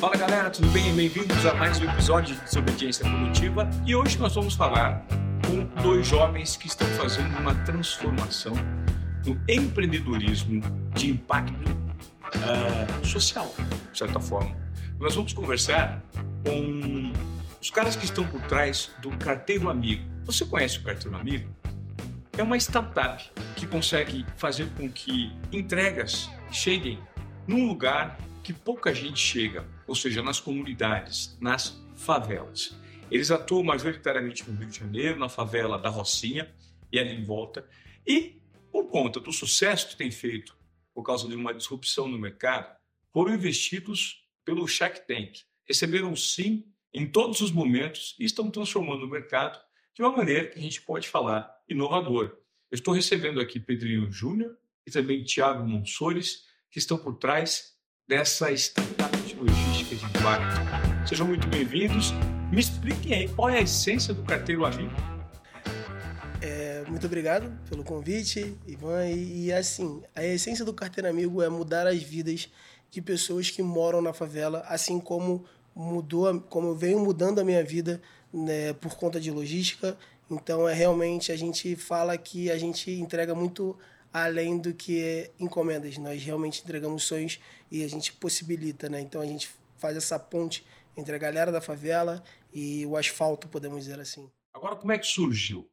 Fala galera, tudo bem? Bem-vindos a mais um episódio de Desobediência Produtiva e hoje nós vamos falar com dois jovens que estão fazendo uma transformação no empreendedorismo de impacto uh, social, de certa forma. Nós vamos conversar com os caras que estão por trás do Carteiro Amigo. Você conhece o Carteiro Amigo? É uma startup que consegue fazer com que entregas cheguem num lugar que pouca gente chega, ou seja, nas comunidades, nas favelas. Eles atuam majoritariamente no Rio de Janeiro, na favela da Rocinha e ali em volta. E, por conta do sucesso que tem feito, por causa de uma disrupção no mercado, foram investidos pelo Shark Tank. Receberam sim em todos os momentos e estão transformando o mercado de uma maneira que a gente pode falar inovadora. Eu estou recebendo aqui Pedrinho Júnior e também Tiago Monsores, que estão por trás dessa startup de logística de impacto. Sejam muito bem-vindos. Me expliquem aí qual é a essência do Carteiro Amigo. É, muito obrigado pelo convite, Ivan. E, e assim, a essência do Carteiro Amigo é mudar as vidas de pessoas que moram na favela, assim como mudou, como eu venho mudando a minha vida né, por conta de logística. Então é realmente a gente fala que a gente entrega muito além do que encomendas. Nós realmente entregamos sonhos e a gente possibilita, né? Então a gente faz essa ponte entre a galera da favela e o asfalto, podemos dizer assim. Agora, como é que surgiu?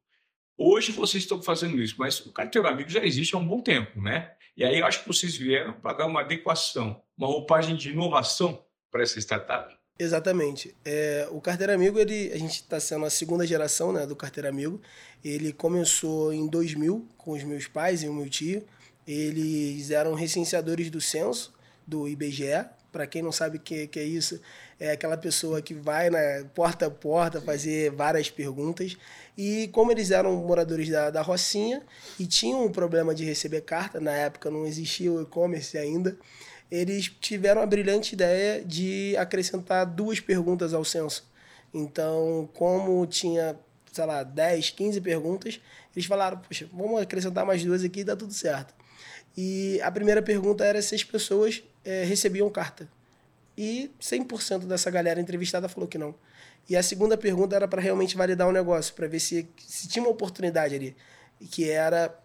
Hoje vocês estão fazendo isso, mas o Carteiro Amigo já existe há um bom tempo, né? E aí eu acho que vocês vieram para dar uma adequação, uma roupagem de inovação para essa startup. Exatamente. É, o Carteiro Amigo, ele, a gente está sendo a segunda geração né, do Carteiro Amigo. Ele começou em 2000 com os meus pais e o meu tio. Eles eram recenseadores do censo, do IBGE. Para quem não sabe o que, que é isso, é aquela pessoa que vai na porta a porta fazer várias perguntas. E como eles eram moradores da, da Rocinha e tinham um problema de receber carta, na época não existia o e-commerce ainda, eles tiveram a brilhante ideia de acrescentar duas perguntas ao censo. Então, como tinha, sei lá, 10, 15 perguntas, eles falaram, poxa, vamos acrescentar mais duas aqui e dá tudo certo. E a primeira pergunta era se as pessoas é, recebiam carta. E 100% dessa galera entrevistada falou que não. E a segunda pergunta era para realmente validar o negócio, para ver se, se tinha uma oportunidade ali, que era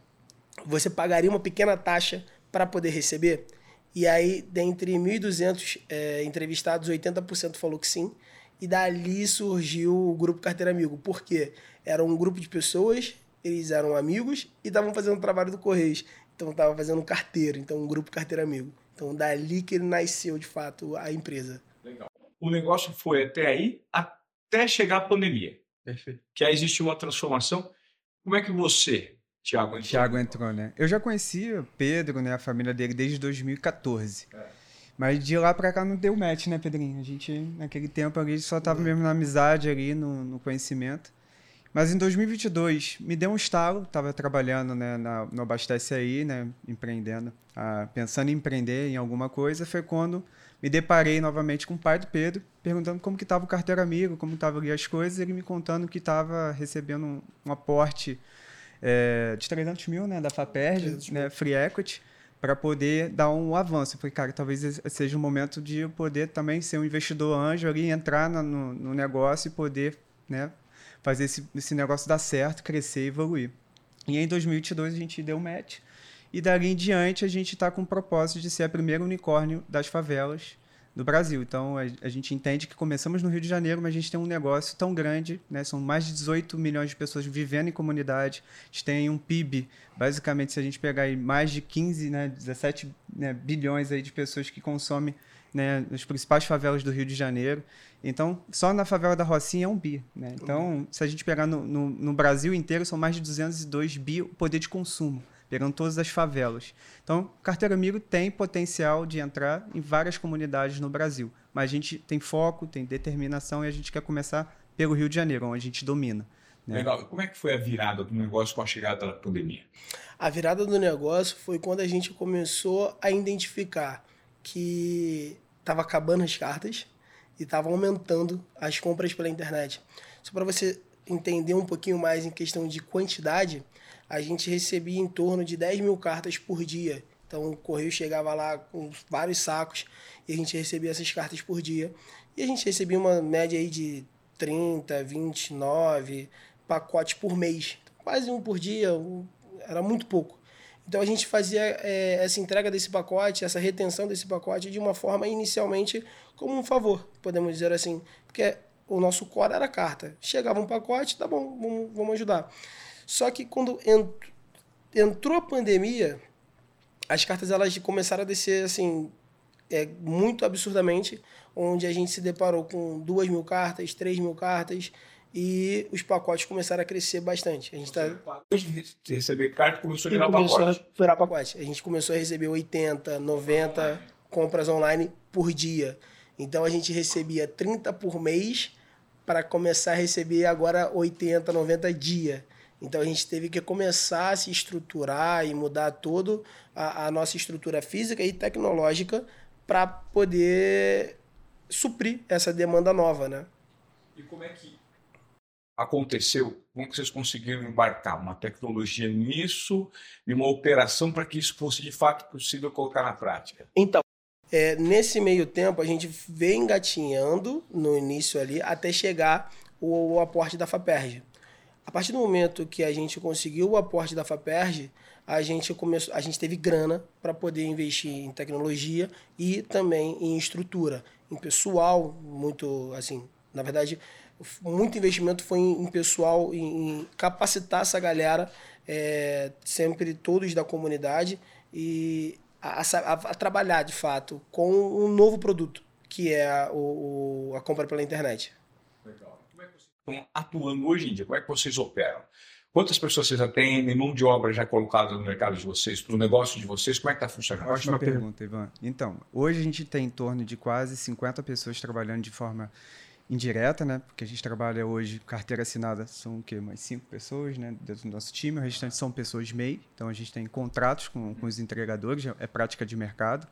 você pagaria uma pequena taxa para poder receber. E aí, dentre 1.200 é, entrevistados, 80% falou que sim. E dali surgiu o Grupo Carteira Amigo. Por quê? Era um grupo de pessoas, eles eram amigos e estavam fazendo o trabalho do Correios. Então, estavam fazendo um carteiro, então um Grupo Carteira Amigo. Então, dali que nasceu, de fato, a empresa. Legal. O negócio foi até aí, até chegar a pandemia. Perfeito. Que aí existiu uma transformação. Como é que você Tiago entrou. Tiago entrou, né? Eu já conhecia Pedro, né? A família dele desde 2014. É. Mas de lá pra cá não deu match, né, Pedrinho? A gente, naquele tempo ali, só tava mesmo na amizade ali, no, no conhecimento. Mas em 2022, me deu um estalo, tava trabalhando né, na, no Abastece Aí, né, empreendendo, ah, pensando em empreender em alguma coisa, foi quando me deparei novamente com o pai do Pedro, perguntando como que estava o carteiro amigo, como estavam ali as coisas, ele me contando que estava recebendo um, um aporte é, de 300 mil né, da FAPERJ, né, Free Equity, para poder dar um avanço. Eu falei, cara, talvez seja o momento de eu poder também ser um investidor anjo ali, entrar no, no negócio e poder né, fazer esse, esse negócio dar certo, crescer e evoluir. E em 2022 a gente deu match. E dali em diante a gente está com o propósito de ser a primeira unicórnio das favelas do Brasil. Então, a, a, gente entende que começamos no Rio de Janeiro, mas a gente tem um negócio tão grande, né? são mais de 18 milhões de pessoas vivendo em comunidade, a gente tem um PIB, basicamente, se a gente pegar aí, mais de 15, né, 17 né, bilhões aí de pessoas que consomem né, nas principais favelas do Rio de Janeiro. Então, só na favela da Rocinha é um bi. Né? Então, se a gente pegar no, no, no Brasil inteiro, são mais de 202 bi o poder de consumo pegando todas as favelas. Então, Carteiro Amigo tem potencial de entrar em várias comunidades no Brasil, mas a gente tem foco, tem determinação e a gente quer começar pelo Rio de Janeiro, onde a gente domina. Né? Legal. Como é que foi a virada do negócio com a chegada da pandemia? A virada do negócio foi quando a gente começou a identificar que estava acabando as cartas e estava aumentando as compras pela internet. Só para você entender um pouquinho mais em questão de quantidade, a gente recebia em torno de 10 mil cartas por dia Então o correio chegava lá com vários sacos e a gente recebia essas cartas por dia. E a gente recebia uma média aí de 30, 29 pacotes por mês. Quase um por dia, era muito pouco. Então a gente fazia é, essa entrega desse pacote, essa retenção desse pacote de uma forma inicialmente como um favor, podemos dizer assim. Porque o nosso core era carta. Chegava um pacote, tá bom, vamos, vamos ajudar. Só que quando entrou a pandemia, as cartas elas começaram a descer assim é, muito absurdamente, onde a gente se deparou com duas mil cartas, três mil cartas e os pacotes começaram a crescer bastante. A gente está receber carta começou a virar começou pacote. A virar pacote. A gente começou a receber 80, 90 compras online por dia. Então a gente recebia 30 por mês para começar a receber agora 80, 90 dia. Então a gente teve que começar a se estruturar e mudar todo a, a nossa estrutura física e tecnológica para poder suprir essa demanda nova, né? E como é que aconteceu? Como que vocês conseguiram embarcar uma tecnologia nisso e uma operação para que isso fosse de fato possível colocar na prática? Então, é, nesse meio tempo, a gente vem engatinhando no início ali até chegar o, o aporte da FAPERJ. A partir do momento que a gente conseguiu o aporte da FAPERJ, a gente começou, a gente teve grana para poder investir em tecnologia e também em estrutura, em pessoal, muito assim, na verdade, muito investimento foi em, pessoal, em, capacitar essa galera, é, sempre todos da comunidade e a, a, a, trabalhar de fato com um novo produto, que é a, o, a compra pela internet. Legal. Como é que vocês estão atuando hoje em dia? Como é que vocês operam? Quantas pessoas vocês atendem? Mão de obra já colocada no mercado de vocês, para o negócio de vocês? Como é que está funcionando? Ótima pergunta, Ivan. Então, hoje a gente tem em torno de quase 50 pessoas trabalhando de forma indireta, né? Porque a gente trabalha hoje, carteira assinada, são o quê? Mais cinco pessoas, né? Dentro do nosso time. O restante são pessoas MEI. Então a gente tem contratos com, com os entregadores, é prática de mercado.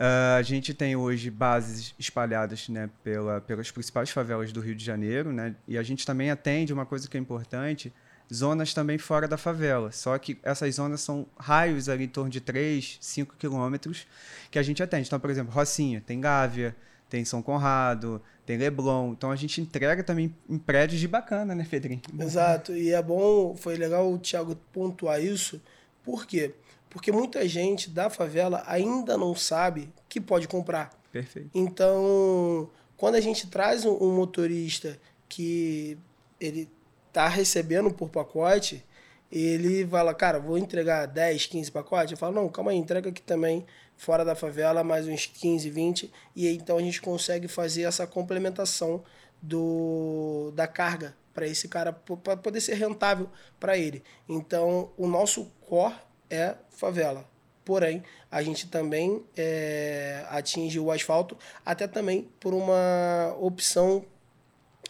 Uh, a gente tem hoje bases espalhadas né, pela, pelas principais favelas do Rio de Janeiro, né? E a gente também atende uma coisa que é importante, zonas também fora da favela. Só que essas zonas são raios ali em torno de 3, 5 quilômetros que a gente atende. Então, por exemplo, Rocinha, tem Gávea, tem São Conrado, tem Leblon. Então a gente entrega também em prédios de bacana, né, Fedrinho? Exato. E é bom, foi legal o Thiago pontuar isso. Por quê? Porque muita gente da favela ainda não sabe que pode comprar. Perfeito. Então, quando a gente traz um motorista que ele tá recebendo por pacote, ele fala, cara, vou entregar 10, 15 pacotes. Eu falo, não, calma aí, entrega aqui também, fora da favela, mais uns 15, 20. E aí, então a gente consegue fazer essa complementação do, da carga para esse cara, para poder ser rentável para ele. Então, o nosso core é favela. Porém, a gente também é, atinge o asfalto, até também por uma opção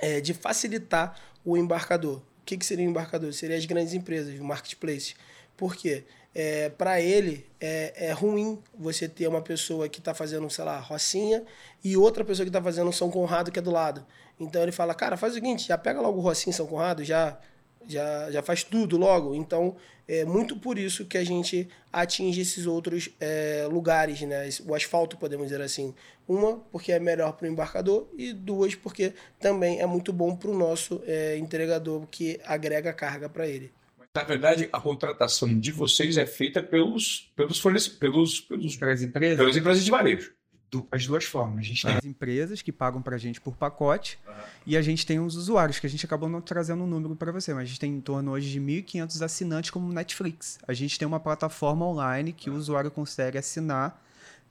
é, de facilitar o embarcador. O que, que seria o embarcador? Seria as grandes empresas, o marketplace. Por quê? É, para ele é, é ruim você ter uma pessoa que está fazendo, sei lá, Rocinha e outra pessoa que está fazendo São Conrado que é do lado. Então ele fala, cara, faz o seguinte, já pega logo Rocinha São Conrado, já já, já faz tudo logo. Então, é muito por isso que a gente atinge esses outros é, lugares, né? O asfalto, podemos dizer assim. Uma, porque é melhor para o embarcador, e duas, porque também é muito bom para o nosso é, entregador, que agrega carga para ele. Na verdade, a contratação de vocês é feita pelos, pelos fornecedores, pelos, pelos, pelas empresas, pelas empresas de varejo as duas formas. A gente tem as empresas que pagam para a gente por pacote uhum. e a gente tem os usuários, que a gente acabou não trazendo um número para você, mas a gente tem em torno hoje de 1.500 assinantes como Netflix. A gente tem uma plataforma online que uhum. o usuário consegue assinar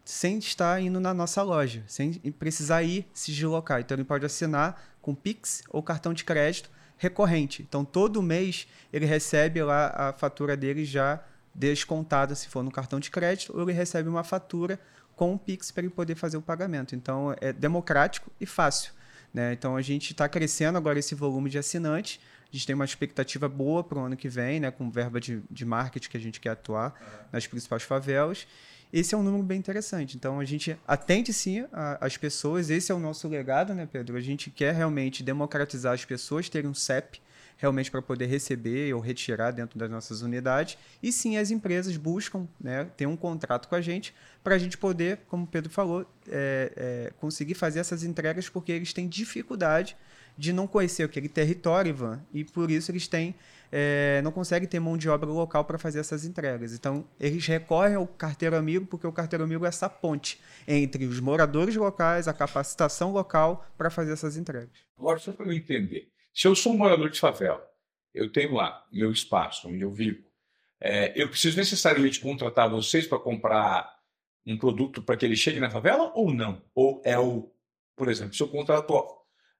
sem estar indo na nossa loja, sem precisar ir se deslocar. Então ele pode assinar com Pix ou cartão de crédito recorrente. Então todo mês ele recebe lá a fatura dele já descontada se for no cartão de crédito ou ele recebe uma fatura com o Pix para ele poder fazer o pagamento. Então, é democrático e fácil. Né? Então, a gente está crescendo agora esse volume de assinantes. A gente tem uma expectativa boa para o ano que vem, né? com verba de, de marketing que a gente quer atuar uhum. nas principais favelas. Esse é um número bem interessante. Então, a gente atende sim as pessoas. Esse é o nosso legado, né, Pedro? A gente quer realmente democratizar as pessoas terem um CEP, realmente para poder receber ou retirar dentro das nossas unidades. E sim, as empresas buscam né, ter um contrato com a gente para a gente poder, como o Pedro falou, é, é, conseguir fazer essas entregas porque eles têm dificuldade de não conhecer aquele território, Ivan, e por isso eles têm é, não conseguem ter mão de obra local para fazer essas entregas. Então, eles recorrem ao carteiro amigo, porque o carteiro amigo é essa ponte entre os moradores locais, a capacitação local para fazer essas entregas. Agora, só para eu entender, se eu sou um morador de favela, eu tenho lá meu espaço onde eu vivo, é, eu preciso necessariamente contratar vocês para comprar um produto para que ele chegue na favela ou não? Ou é o, por exemplo, se eu contrato,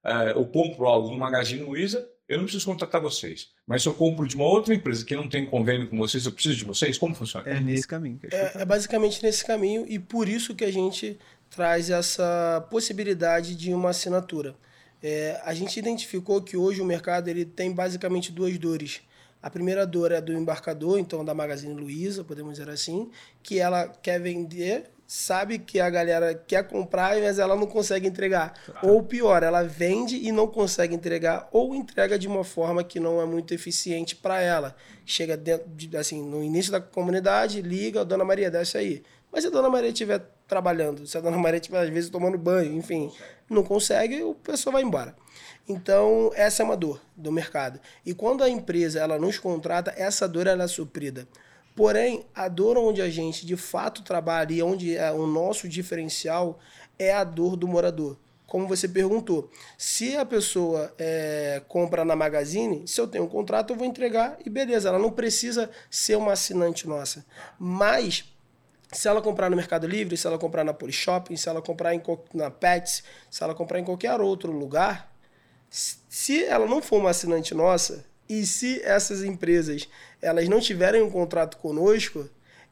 é, eu compro algo no Magazine Luiza, eu não preciso contratar vocês. Mas se eu compro de uma outra empresa que não tem convênio com vocês, eu preciso de vocês? Como funciona? É nesse caminho. É, é basicamente nesse caminho e por isso que a gente traz essa possibilidade de uma assinatura. É, a gente identificou que hoje o mercado ele tem basicamente duas dores. A primeira dor é do embarcador, então da Magazine Luiza, podemos dizer assim, que ela quer vender sabe que a galera quer comprar, mas ela não consegue entregar. Ou pior, ela vende e não consegue entregar, ou entrega de uma forma que não é muito eficiente para ela. Chega dentro de, assim, no início da comunidade, liga, Dona Maria, desce aí. Mas se a Dona Maria estiver trabalhando, se a Dona Maria estiver, às vezes, tomando banho, enfim, não consegue, o pessoal vai embora. Então, essa é uma dor do mercado. E quando a empresa ela nos contrata, essa dor ela é suprida. Porém, a dor onde a gente de fato trabalha e onde é o nosso diferencial é a dor do morador. Como você perguntou, se a pessoa é, compra na Magazine, se eu tenho um contrato, eu vou entregar e beleza, ela não precisa ser uma assinante nossa. Mas se ela comprar no Mercado Livre, se ela comprar na Polishop, se ela comprar em, na Pets, se ela comprar em qualquer outro lugar, se ela não for uma assinante nossa, e se essas empresas elas não tiverem um contrato conosco,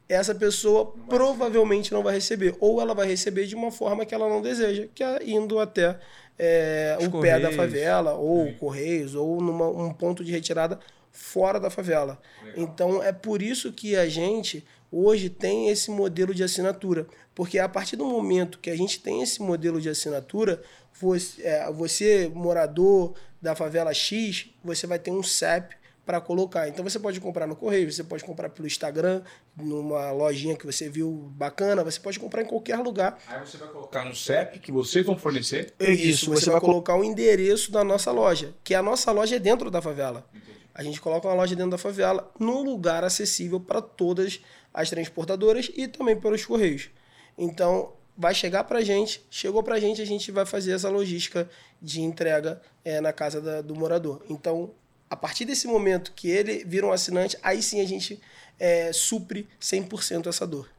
essa pessoa não provavelmente não vai receber. Ou ela vai receber de uma forma que ela não deseja, que é indo até é, o Correios. pé da favela, ou Sim. Correios, ou num um ponto de retirada fora da favela. Legal. Então é por isso que a gente hoje tem esse modelo de assinatura. Porque a partir do momento que a gente tem esse modelo de assinatura, você, é, você morador da favela X, você vai ter um CEP para colocar. Então você pode comprar no correio, você pode comprar pelo Instagram, numa lojinha que você viu bacana, você pode comprar em qualquer lugar. Aí você vai colocar no CEP que vocês vão fornecer? Isso, Isso você, você vai, vai colocar o endereço da nossa loja, que a nossa loja é dentro da favela. Entendi. A gente coloca uma loja dentro da favela, num lugar acessível para todas as transportadoras e também pelos correios. Então, vai chegar para a gente, chegou para a gente, a gente vai fazer essa logística de entrega é, na casa da, do morador. Então, a partir desse momento que ele vira um assinante, aí sim a gente é, supre 100% essa dor.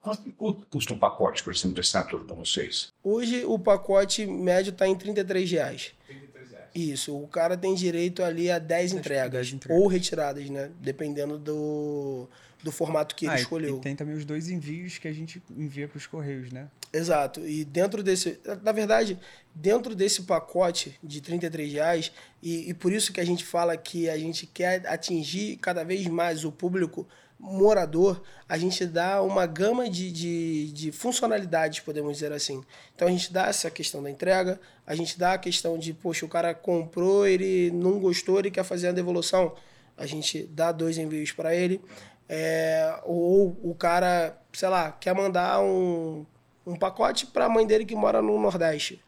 Quanto custa um pacote, por exemplo, de assinatura para vocês? Hoje o pacote médio está em 33 reais. 33 reais. Isso, o cara tem direito ali a 10 entregas, 10 entregas, ou retiradas, né? Dependendo do, do formato que ele ah, escolheu. E tem também os dois envios que a gente envia para os correios, né? Exato. E dentro desse. Na verdade, dentro desse pacote de 33 reais, e, e por isso que a gente fala que a gente quer atingir cada vez mais o público morador, a gente dá uma gama de, de, de, funcionalidades, podemos dizer assim. Então a gente dá essa questão da entrega, a gente dá a questão de, poxa, o cara comprou, ele não gostou, ele quer fazer a devolução. A gente dá dois envios para ele. É, ou o cara, sei lá, quer mandar um, um pacote para a mãe dele que mora no Nordeste.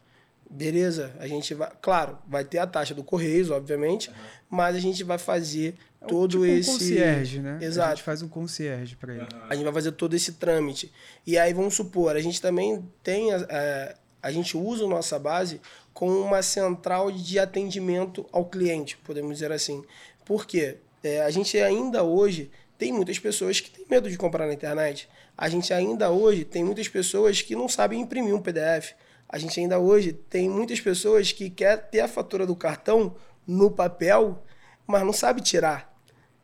Beleza, a gente vai. Claro, vai ter a taxa do Correios, obviamente, uhum. mas a gente vai fazer é todo tipo esse. Um concierge, né? Exato. A gente faz um concierge para ele. Uhum. A gente vai fazer todo esse trâmite. E aí, vamos supor, a gente também tem. A, a, a gente usa a nossa base como uma central de atendimento ao cliente, podemos dizer assim. Por quê? É, a gente ainda hoje tem muitas pessoas que têm medo de comprar na internet. A gente ainda hoje tem muitas pessoas que não sabem imprimir um PDF. A gente ainda hoje tem muitas pessoas que quer ter a fatura do cartão no papel, mas não sabe tirar.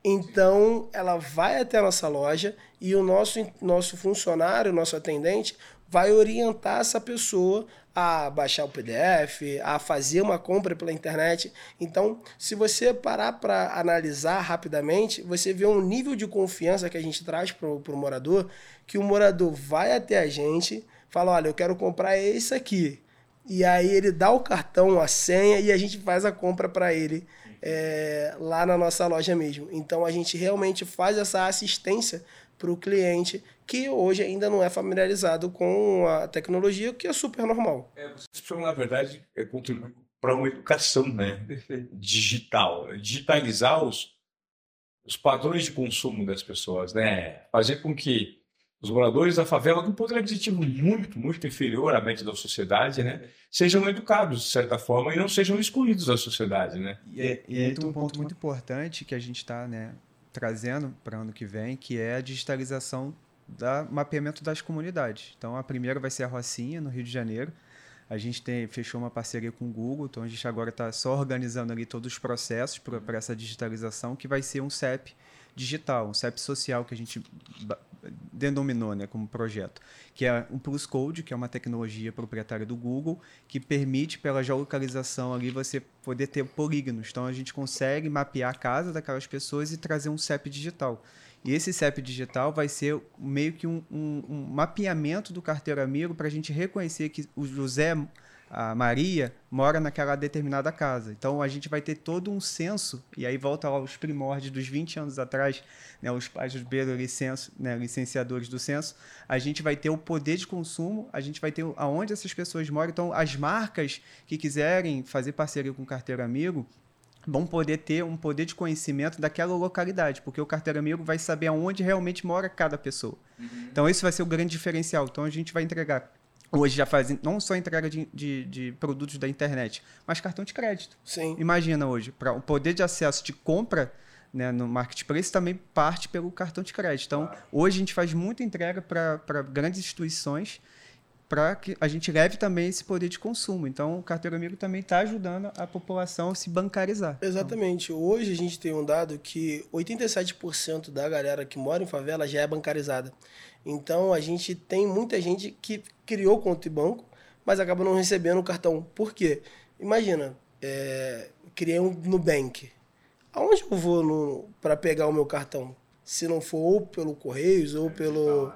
Então, ela vai até a nossa loja e o nosso, nosso funcionário, nosso atendente, vai orientar essa pessoa a baixar o PDF, a fazer uma compra pela internet. Então, se você parar para analisar rapidamente, você vê um nível de confiança que a gente traz para o morador, que o morador vai até a gente, fala, olha, eu quero comprar esse aqui. e aí ele dá o cartão, a senha e a gente faz a compra para ele é, lá na nossa loja mesmo. Então a gente realmente faz essa assistência para o cliente que hoje ainda não é familiarizado com a tecnologia, que é super normal. É, vocês na verdade, é contribuir para uma educação né, digital, digitalizar os, os padrões de consumo das pessoas, né? fazer com que os moradores da favela, com um poder aquisitivo muito, muito inferior à média da sociedade, né, sejam educados de certa forma e não sejam excluídos da sociedade, né? E, é, e é um ponto muito importante que a gente está, né, trazendo para ano que vem, que é a digitalização do mapeamento das comunidades. Então, a primeira vai ser a Rocinha, no Rio de Janeiro. A gente tem, fechou uma parceria com o Google, então a gente agora está só organizando ali todos os processos para essa digitalização, que vai ser um CEP digital, um CEP social que a gente denominou né, como projeto, que é um Plus Code, que é uma tecnologia proprietária do Google, que permite, pela geolocalização ali, você poder ter polígonos. Então, a gente consegue mapear a casa daquelas pessoas e trazer um CEP digital. E esse CEP digital vai ser meio que um, um, um mapeamento do carteiro amigo para a gente reconhecer que o José a Maria mora naquela determinada casa. Então a gente vai ter todo um censo, e aí volta lá os primórdios dos 20 anos atrás, né, os pais dos licenço, né, licenciadores do censo, a gente vai ter o poder de consumo, a gente vai ter aonde essas pessoas moram. Então as marcas que quiserem fazer parceria com o Carteiro Amigo, vão poder ter um poder de conhecimento daquela localidade, porque o carteiro amigo vai saber aonde realmente mora cada pessoa. Uhum. Então, esse vai ser o grande diferencial. Então, a gente vai entregar hoje já fazem não só entrega de, de, de, produtos da internet, mas cartão de crédito. Sim. Imagina hoje, para o poder de acesso de compra né, no marketplace também parte pelo cartão de crédito. Então, hoje a gente faz muita entrega para grandes instituições para que a gente leve também esse poder de consumo. Então, o carteiro amigo também está ajudando a população a se bancarizar. Exatamente. Então, Hoje a gente tem um dado que 87% da galera que mora em favela já é bancarizada. Então, a gente tem muita gente que criou conta em banco, mas acaba não recebendo o cartão. Por quê? Imagina, é, criei um Nubank. Aonde eu vou para pegar o meu cartão? Se não for ou pelo Correios ou pelo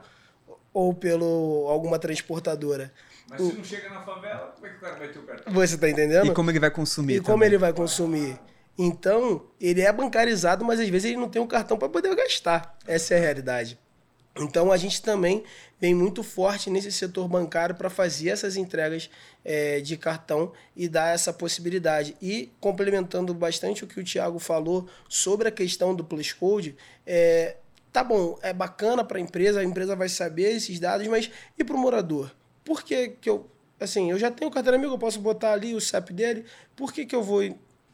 ou pelo alguma transportadora. Mas se não chega na favela, como é que o cara vai ter o cartão? Você está entendendo? E como ele vai consumir? E também. como ele vai consumir? Então, ele é bancarizado, mas às vezes ele não tem um cartão para poder gastar. Essa é a realidade. Então, a gente também vem muito forte nesse setor bancário para fazer essas entregas é, de cartão e dar essa possibilidade. E complementando bastante o que o Thiago falou sobre a questão do Plus Code, é, tá bom, é bacana para a empresa, a empresa vai saber esses dados, mas e para o morador? Por que, que eu, assim, eu já tenho carteira amigo, eu posso botar ali o CEP dele, por que, que eu vou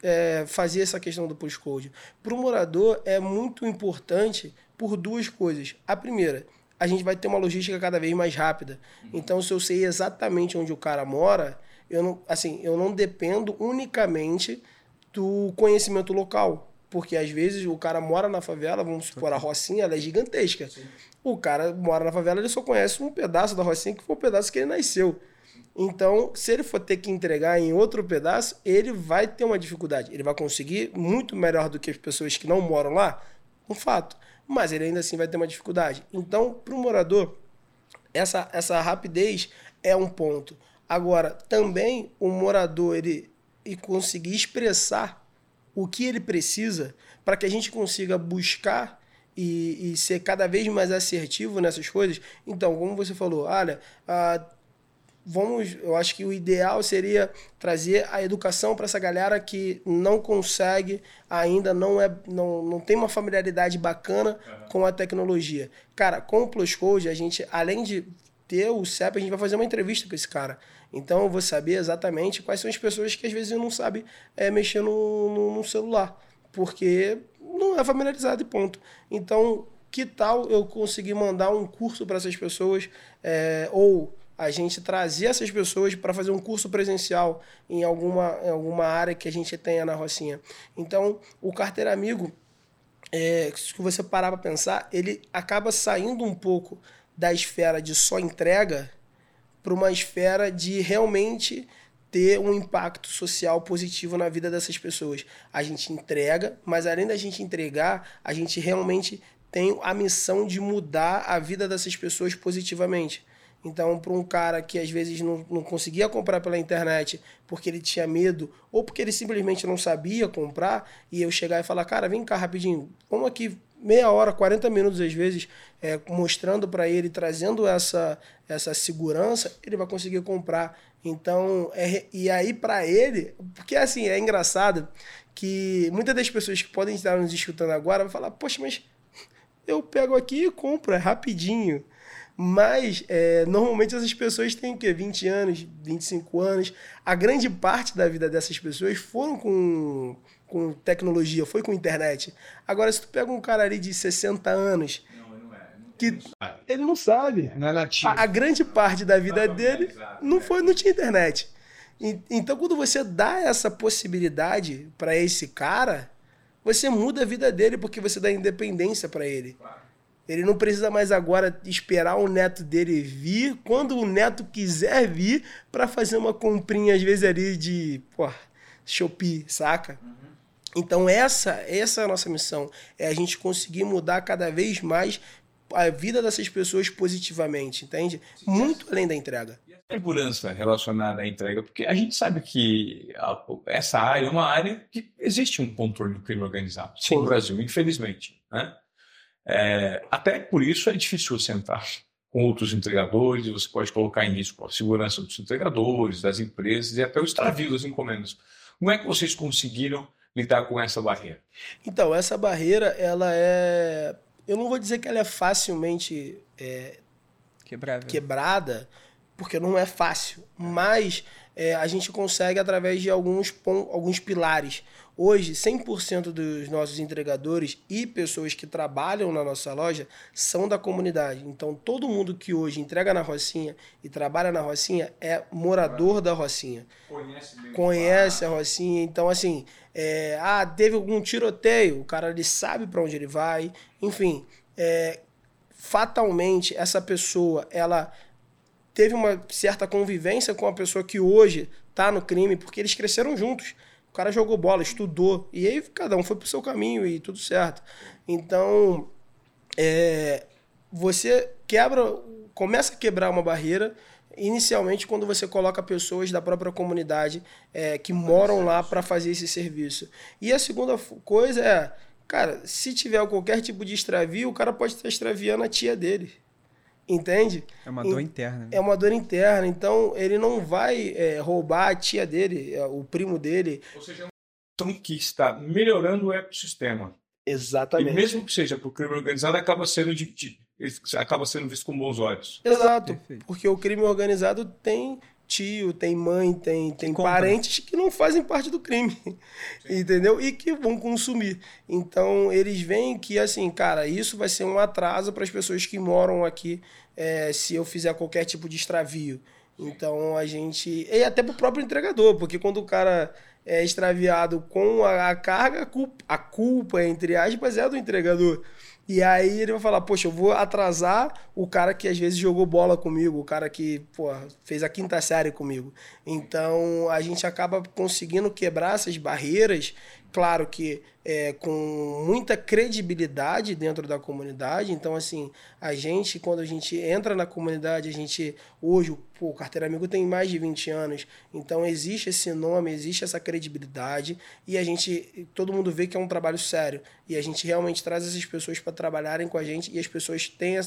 é, fazer essa questão do postcode? Para o morador é muito importante por duas coisas. A primeira, a gente vai ter uma logística cada vez mais rápida. Então, se eu sei exatamente onde o cara mora, eu não, assim, eu não dependo unicamente do conhecimento local. Porque às vezes o cara mora na favela, vamos supor, a Rocinha ela é gigantesca. Sim. O cara mora na favela, ele só conhece um pedaço da Rocinha, que foi o pedaço que ele nasceu. Então, se ele for ter que entregar em outro pedaço, ele vai ter uma dificuldade. Ele vai conseguir muito melhor do que as pessoas que não moram lá, um fato. Mas ele ainda assim vai ter uma dificuldade. Então, para o morador, essa, essa rapidez é um ponto. Agora, também o morador ele, ele conseguir expressar o que ele precisa para que a gente consiga buscar e, e, ser cada vez mais assertivo nessas coisas. Então, como você falou, olha, ah, vamos, eu acho que o ideal seria trazer a educação para essa galera que não consegue ainda não é não, não tem uma familiaridade bacana uhum. com a tecnologia. Cara, com o Plus Code, a gente além de ter o CEP, a gente vai fazer uma entrevista com esse cara. Então eu vou saber exatamente quais são as pessoas que às vezes não sabem é, mexer no, no, no celular, porque não é familiarizado e ponto. Então, que tal eu conseguir mandar um curso para essas pessoas é, ou a gente trazer essas pessoas para fazer um curso presencial em alguma, em alguma área que a gente tenha na Rocinha. Então, o Carteira Amigo, é, se você parar para pensar, ele acaba saindo um pouco da esfera de só entrega para uma esfera de realmente ter um impacto social positivo na vida dessas pessoas. A gente entrega, mas além da gente entregar, a gente realmente tem a missão de mudar a vida dessas pessoas positivamente. Então, para um cara que às vezes não, não conseguia comprar pela internet porque ele tinha medo ou porque ele simplesmente não sabia comprar, e eu chegar e falar, cara, vem cá rapidinho, vamos aqui meia hora, 40 minutos às vezes, é, mostrando para ele, trazendo essa, essa segurança, ele vai conseguir comprar. Então, é, e aí para ele, porque assim, é engraçado que muitas das pessoas que podem estar nos escutando agora vão falar, poxa, mas eu pego aqui e compro, é rapidinho. Mas, é, normalmente essas pessoas têm o quê? 20 anos, 25 anos. A grande parte da vida dessas pessoas foram com, com tecnologia, foi com internet. Agora, se tu pega um cara ali de 60 anos... Não, ele não é. Que ele não sabe. Não é nativo. A, a grande parte da vida dele não, foi, não tinha internet. E, então, quando você dá essa possibilidade para esse cara, você muda a vida dele porque você dá independência para ele. Claro. Ele não precisa mais agora esperar o neto dele vir quando o neto quiser vir para fazer uma comprinha, às vezes, ali de pô, Shopee, saca? Uhum. Então, essa, essa é a nossa missão. É a gente conseguir mudar cada vez mais a vida dessas pessoas positivamente, entende? Muito além da entrega. E a segurança relacionada à entrega, porque a gente sabe que a, essa área é uma área que existe um controle do crime organizado Sim. no Brasil, infelizmente. Né? É, até por isso é difícil você entrar com outros entregadores, você pode colocar em risco a segurança dos entregadores, das empresas e até o extravio das encomendas. Como é que vocês conseguiram lidar com essa barreira? Então, essa barreira, ela é. Eu não vou dizer que ela é facilmente é, quebrada, porque não é fácil, mas é, a gente consegue através de alguns, alguns pilares. Hoje, 100% dos nossos entregadores e pessoas que trabalham na nossa loja são da comunidade. Então, todo mundo que hoje entrega na Rocinha e trabalha na Rocinha é morador da Rocinha. Conhece, Conhece a Rocinha. Então, assim, é, ah, teve algum tiroteio, o cara ele sabe para onde ele vai. Enfim, é, fatalmente, essa pessoa, ela teve uma certa convivência com a pessoa que hoje está no crime, porque eles cresceram juntos. O cara jogou bola, estudou. E aí cada um foi pro seu caminho e tudo certo. Então, é, você quebra, começa a quebrar uma barreira inicialmente quando você coloca pessoas da própria comunidade é, que moram lá para fazer esse serviço. E a segunda coisa é, cara, se tiver qualquer tipo de extravio, o cara pode estar extraviando a tia dele. Entende? É uma dor interna. Né? É uma dor interna. Então, ele não vai é, roubar a tia dele, é, o primo dele. Ou seja, é um que está melhorando o ecossistema. Exatamente. E mesmo que seja para o crime organizado, acaba sendo, de, de, acaba sendo visto com bons olhos. Exato. Perfeito. Porque o crime organizado tem tio, tem mãe, tem, tem parentes que não fazem parte do crime, entendeu? E que vão consumir. Então, eles veem que, assim, cara, isso vai ser um atraso para as pessoas que moram aqui é, se eu fizer qualquer tipo de extravio. Então, a gente... E até para o próprio entregador, porque quando o cara é extraviado com a, a carga, a culpa, a culpa, entre aspas, é do entregador. E aí ele vai falar, poxa, eu vou atrasar o cara que às vezes jogou bola comigo, o cara que pô, fez a quinta série comigo. Então a gente acaba conseguindo quebrar essas barreiras claro que é, com muita credibilidade dentro da comunidade. Então, assim, a gente, quando a gente entra na comunidade, a gente, hoje, pô, o Carteira Amigo tem mais de 20 anos, então existe esse nome, existe essa credibilidade e a gente, todo mundo vê que é um trabalho sério. E a gente realmente traz essas pessoas para trabalharem com a gente e as pessoas têm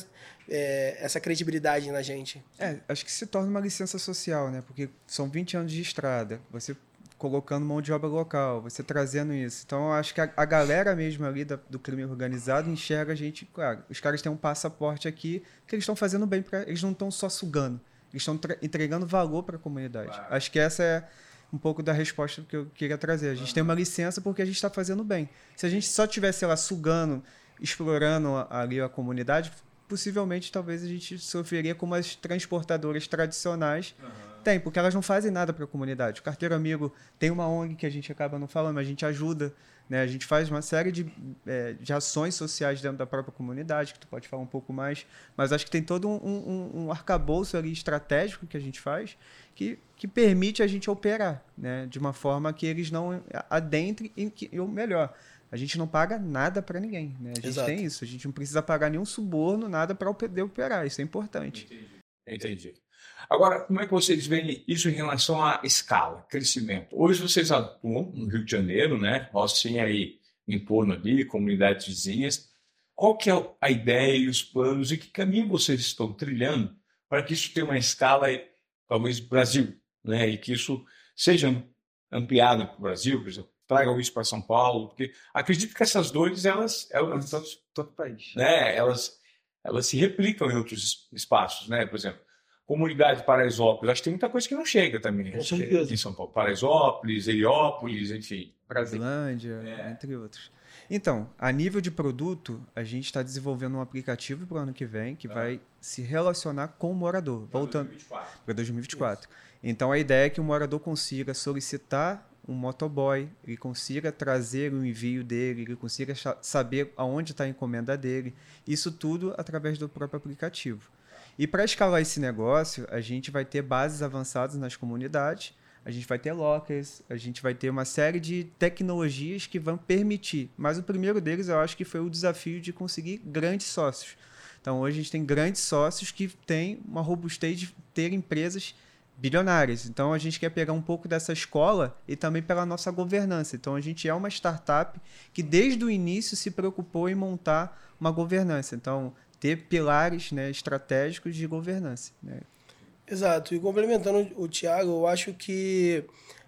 é, essa credibilidade na gente. É, acho que se torna uma licença social, né? Porque são 20 anos de estrada. Você colocando mão de obra local, você trazendo isso. Então, eu acho que a, a galera mesmo ali da, do crime organizado enxerga a gente, claro, os caras têm um passaporte aqui que eles estão fazendo bem, para eles não estão só sugando, eles estão entregando valor para a comunidade. Claro. Acho que essa é um pouco da resposta que eu queria trazer. A gente tem uma licença porque a gente está fazendo bem. Se a gente só tivesse lá sugando, explorando ali a comunidade, possivelmente talvez a gente sofreria como as transportadoras tradicionais. Uhum tem, porque elas não fazem nada para a comunidade. O Carteiro Amigo tem uma ONG que a gente acaba não falando, mas a gente ajuda, né? A gente faz uma série de, é, de ações sociais dentro da própria comunidade, que tu pode falar um pouco mais, mas acho que tem todo um, um, um arcabouço ali estratégico que a gente faz que, que permite a gente operar, né? De uma forma que eles não adentrem, e, ou melhor, a gente não paga nada para ninguém, né? A gente Exato. tem isso, a gente não precisa pagar nenhum suborno, nada para poder operar, isso é importante. Entendi. Entendi. Agora, como é que vocês veem isso em relação à escala, crescimento? Hoje vocês atuam no Rio de Janeiro, né? Rocinha aí em torno ali, comunidades vizinhas. Qual que é a ideia e os planos e que caminho vocês estão trilhando para que isso tenha uma escala, talvez, Brasil, né? E que isso seja ampliado para o Brasil, por exemplo, tragam isso para São Paulo, porque acredito que essas dores, elas... elas todo, todo país. Né? Elas, elas se replicam em outros espaços, né? Por exemplo, comunidade de Paraisópolis, acho que tem muita coisa que não chega também. Com certeza. Em São Paulo. Paraisópolis, Heliópolis, enfim. Brasilândia, é. entre outros. Então, a nível de produto, a gente está desenvolvendo um aplicativo para o ano que vem que ah. vai se relacionar com o morador. Para voltando para 2024. Então, a ideia é que o morador consiga solicitar um motoboy, ele consiga trazer o envio dele, ele consiga saber aonde está a encomenda dele. Isso tudo através do próprio aplicativo. E para escalar esse negócio, a gente vai ter bases avançadas nas comunidades, a gente vai ter lockers, a gente vai ter uma série de tecnologias que vão permitir. Mas o primeiro deles, eu acho que foi o desafio de conseguir grandes sócios. Então, hoje a gente tem grandes sócios que têm uma robustez de ter empresas bilionárias. Então, a gente quer pegar um pouco dessa escola e também pela nossa governança. Então, a gente é uma startup que desde o início se preocupou em montar uma governança. Então, ter pilares né, estratégicos de governança. Né? Exato. E complementando o Tiago, eu acho que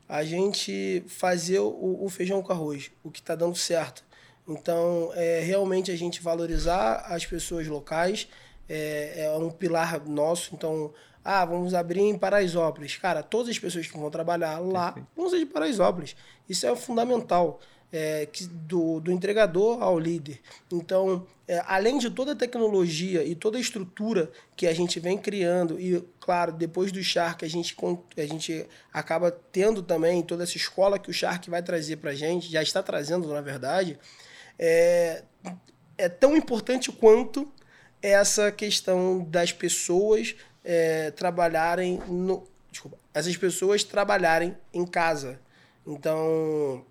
a gente fazer o, o feijão com arroz, o que está dando certo. Então, é realmente a gente valorizar as pessoas locais, é, é um pilar nosso. Então, ah, vamos abrir em Paraisópolis. Cara, todas as pessoas que vão trabalhar lá vão ser de Paraisópolis. Isso é fundamental é, que, do, do entregador ao líder. Então, é, além de toda a tecnologia e toda a estrutura que a gente vem criando, e claro, depois do Shark a gente, a gente acaba tendo também toda essa escola que o Shark vai trazer para a gente, já está trazendo na verdade, é, é tão importante quanto essa questão das pessoas é, trabalharem no. Desculpa, essas pessoas trabalharem em casa. Então,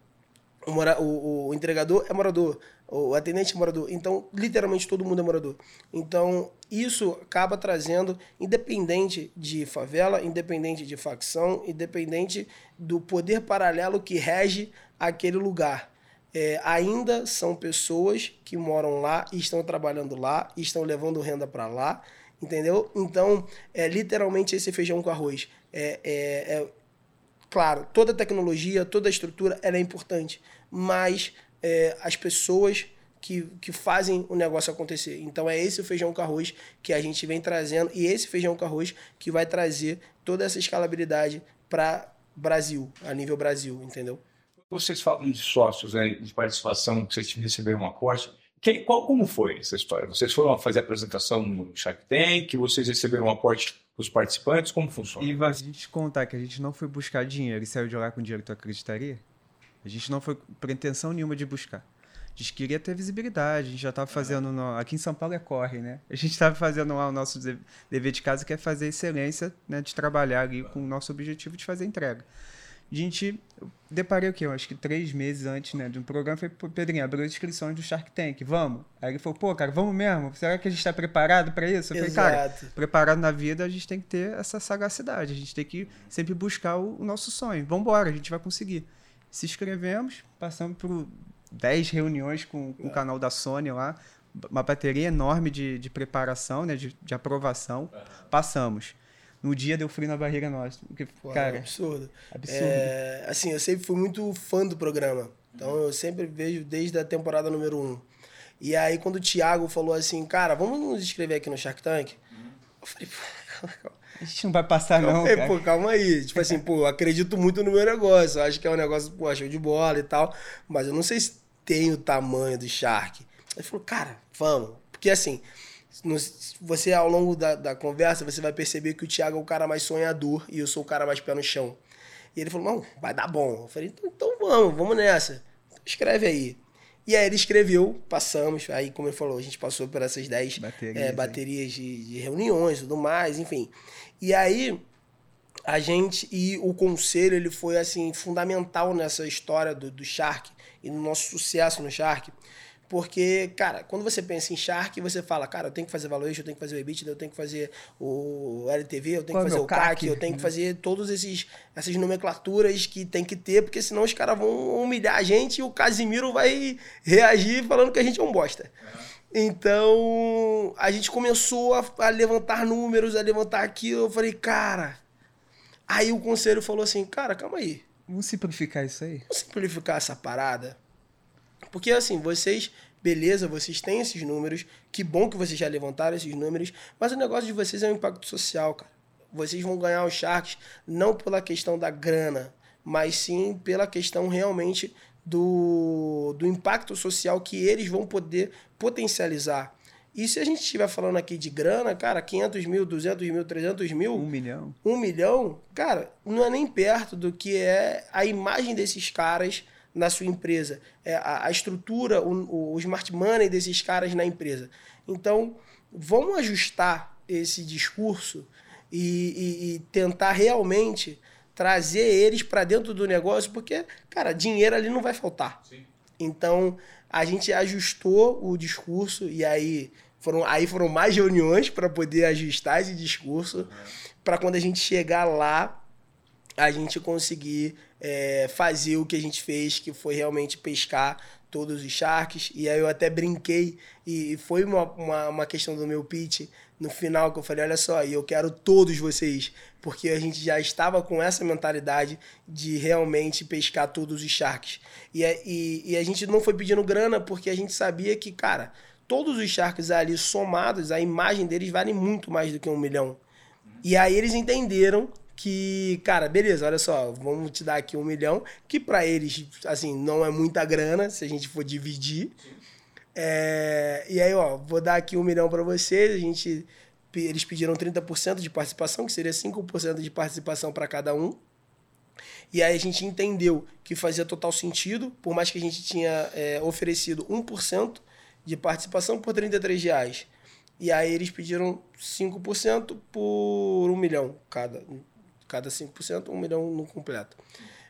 o, mora, o, o entregador é morador, o atendente é morador. Então, literalmente todo mundo é morador. Então, isso acaba trazendo, independente de favela, independente de facção, independente do poder paralelo que rege aquele lugar. É, ainda são pessoas que moram lá estão trabalhando lá estão levando renda para lá, entendeu? Então, é literalmente esse feijão com arroz. É, é, é, claro, toda a tecnologia, toda a estrutura, ela é importante mas é, as pessoas que, que fazem o negócio acontecer. Então é esse feijão com arroz que a gente vem trazendo e esse feijão com arroz que vai trazer toda essa escalabilidade para Brasil, a nível Brasil, entendeu? Vocês falam de sócios, né, de participação, que vocês receberam um aporte. Quem, qual, como foi essa história? Vocês foram fazer a apresentação no Shark Tank, vocês receberam um aporte dos participantes, como funciona? E a gente contar que a gente não foi buscar dinheiro e saiu de lá com dinheiro, tu acreditaria? A gente não foi pretensão nenhuma de buscar. A gente queria ter visibilidade, a gente já estava fazendo. No, aqui em São Paulo é corre, né? A gente estava fazendo lá o nosso dever de casa, que é fazer excelência, né? De trabalhar ali com o nosso objetivo de fazer entrega. A gente deparei o quê? Eu acho que três meses antes né, de um programa, foi Pedrinho, abriu as inscrições do Shark Tank, vamos. Aí ele falou, pô, cara, vamos mesmo? Será que a gente está preparado para isso? Eu falei, cara, preparado na vida, a gente tem que ter essa sagacidade, a gente tem que sempre buscar o, o nosso sonho. Vamos embora, a gente vai conseguir se inscrevemos, passamos por 10 reuniões com, com o canal da Sony lá, uma bateria enorme de, de preparação, né, de, de aprovação. Passamos. No dia deu frio na barriga nossa. Porque, Pô, cara, é absurdo. absurdo. É, assim, eu sempre fui muito fã do programa. Então eu sempre vejo desde a temporada número 1. Um. E aí quando o Thiago falou assim, cara, vamos nos inscrever aqui no Shark Tank? Eu falei, pô, a gente não vai passar, não. Calma aí, pô, calma aí. Tipo assim, pô, acredito muito no meu negócio. Acho que é um negócio, pô, show de bola e tal. Mas eu não sei se tem o tamanho do Shark. Ele falou, cara, vamos. Porque assim, você ao longo da, da conversa, você vai perceber que o Thiago é o cara mais sonhador e eu sou o cara mais pé no chão. E ele falou, não, vai dar bom. Eu falei, então, então vamos, vamos nessa. escreve aí. E aí ele escreveu, passamos, aí como ele falou, a gente passou por essas 10 baterias, é, baterias de, de, reuniões e tudo mais, enfim. E aí a gente e o conselho ele foi assim fundamental nessa história do, do Shark e no nosso sucesso no Shark, Porque, cara, quando você pensa em Shark, você fala, cara, eu tenho que fazer valuation, eu tenho que fazer o EBITDA, eu tenho que fazer o LTV, eu tenho Qual que fazer o CAC, CAC? eu tenho que fazer todas essas nomenclaturas que tem que ter, porque senão os caras vão humilhar a gente e o Casimiro vai reagir falando que a gente é um bosta. Então, a gente começou a, a levantar números, a levantar aquilo. Eu falei, cara. Aí o conselho falou assim: cara, calma aí. Vamos simplificar isso aí? Vamos simplificar essa parada. Porque assim, vocês, beleza, vocês têm esses números. Que bom que vocês já levantaram esses números. Mas o negócio de vocês é o impacto social, cara. Vocês vão ganhar os Sharks não pela questão da grana, mas sim pela questão realmente do, do impacto social que eles vão poder potencializar. E se a gente estiver falando aqui de grana, cara, 500 mil, 200 mil, 300 mil, Um milhão? um milhão, cara, não é nem perto do que é a imagem desses caras na sua empresa, é a, a estrutura, o, o smart money desses caras na empresa. Então, vamos ajustar esse discurso e, e- e tentar realmente trazer eles para dentro do negócio, porque, cara, dinheiro ali não vai faltar. Então, a gente ajustou o discurso e aí foram, aí foram mais reuniões para poder ajustar esse discurso, para quando a gente chegar lá, a gente conseguir é, fazer o que a gente fez, que foi realmente pescar todos os sharks. E aí eu até brinquei, e foi uma, uma, uma questão do meu pitch no final, que eu falei, olha só, eu quero todos vocês, porque a gente já estava com essa mentalidade de realmente pescar todos os sharks. E, a- e, e a gente não foi pedindo grana, porque a gente sabia que, cara, todos os sharks ali somados, a imagem deles vale muito mais do que um milhão. E aí eles entenderam que, cara, beleza, olha só, vamos te dar aqui um milhão, que pra eles, assim, não é muita grana, se a gente for dividir. É, e aí, ó, vou dar aqui um milhão pra vocês, a gente, eles pediram 30% de participação, que seria 5% de participação para cada um. E aí a gente entendeu que fazia total sentido, por mais que a gente tinha é, oferecido 1% de participação por 33 reais. E aí eles pediram 5% por 1 milhão cada. Cada 5%, 1 milhão no completo.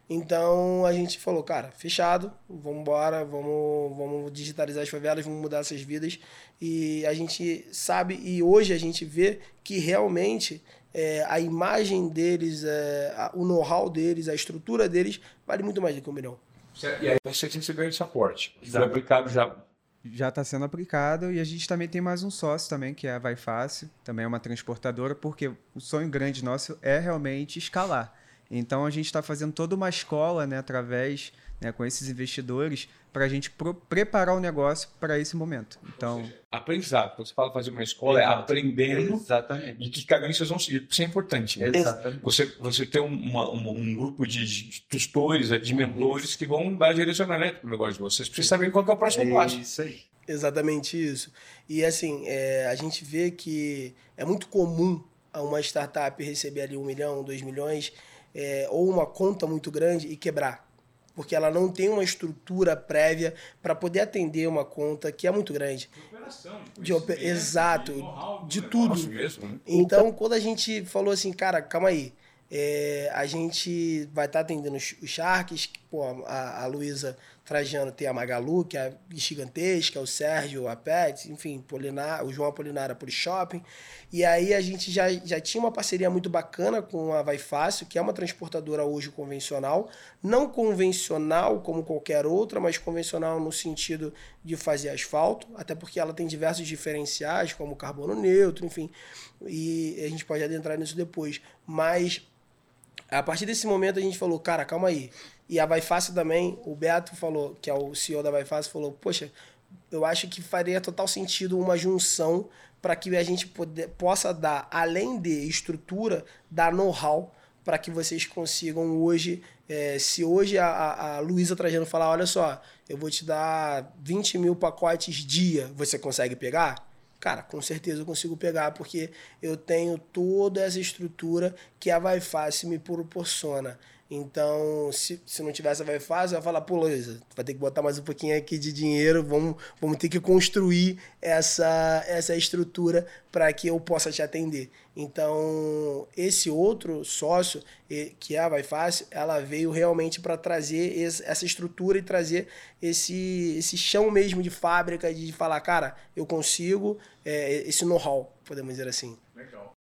Então a gente falou, cara, fechado, vamos embora, vamos, vamos digitalizar as favelas, vamos mudar essas vidas. E a gente sabe, e hoje a gente vê que realmente é, a imagem deles, é, a- o know-how deles, a estrutura deles, vale muito mais do que um milhão. E aí você recebeu esse aporte. Foi aplicado já. Já está sendo aplicado e a gente também tem mais um sócio também, que é a Vai Fácil, também é uma transportadora, porque o sonho grande nosso é realmente escalar. Então a gente está fazendo toda uma escola, né, através, né, com esses investidores, para a gente pro- preparar o negócio para esse momento. Então, Aprendizado. Quando você fala fazer uma escola, é Exato. aprendendo Exatamente. de que caminho vocês vão seguir. Isso é importante. né? Exatamente. Você, você tem uma- uma- um grupo de, de tutores, de mentores que vão dar direcionamento para o negócio de vocês, para vocês saberem qual que é o próximo passo. É isso aí. Exatamente isso. E assim, é, a gente vê que é muito comum a uma startup receber ali um milhão, dois milhões, é, ou uma conta muito grande e quebrar. Porque ela não tem uma estrutura prévia para poder atender uma conta que é muito grande. De ope- Exato, de tudo. Nosso mesmo, né? Então, quando a gente falou assim, cara, calma aí, é, a gente vai estar atendendo os, os Sharks, pô, a, a Luísa Trajano tem a Magalu, que é gigantesca, o Sérgio, a Pet, enfim, Polinar, o João Apolinar, a Shopping. E aí a gente já, já tinha uma parceria muito bacana com a Vai Fácil, que é uma transportadora hoje convencional, não convencional como qualquer outra, mas convencional no sentido de fazer asfalto, até porque ela tem diversos diferenciais, como carbono neutro, enfim, e a gente pode adentrar nisso depois. Mas a partir desse momento a gente falou, cara, calma aí. E a Vai Fácil também, o Beto falou, que é o CEO da Vai Fácil, falou, poxa, eu acho que faria total sentido uma junção para que a gente poder, possa dar, além de estrutura, dar know-how para que vocês consigam hoje, eh, se hoje a, a, Luísa Trajano falar, olha só, eu vou te dar 20 mil pacotes dia, você consegue pegar? Cara, com certeza eu consigo pegar, porque eu tenho toda essa estrutura que a Fácil me proporciona. Então, se, se não tivesse a vai fácil, eu ia falar, pô, Luísa, vai ter que botar mais um pouquinho aqui de dinheiro, vamos, vamos ter que construir essa, essa estrutura para que eu possa te atender. Então, esse outro sócio, que é a Vai Fácil, ela veio realmente para trazer essa estrutura e trazer esse, esse chão mesmo de fábrica, de falar, cara, eu consigo, é, esse know-how, podemos dizer assim. Legal.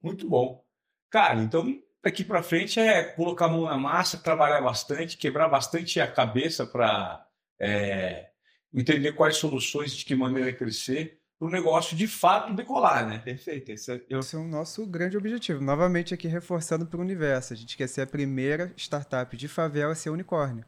Muito bom. Cara, então daqui para frente é colocar a mão na massa, trabalhar bastante, quebrar bastante a cabeça para é, entender quais soluções, de que maneira crescer, para o negócio de fato decolar, né? Perfeito. Esse é, esse é o nosso grande objetivo. Novamente aqui reforçando para o universo. A gente quer ser a primeira startup de favela a ser unicórnio.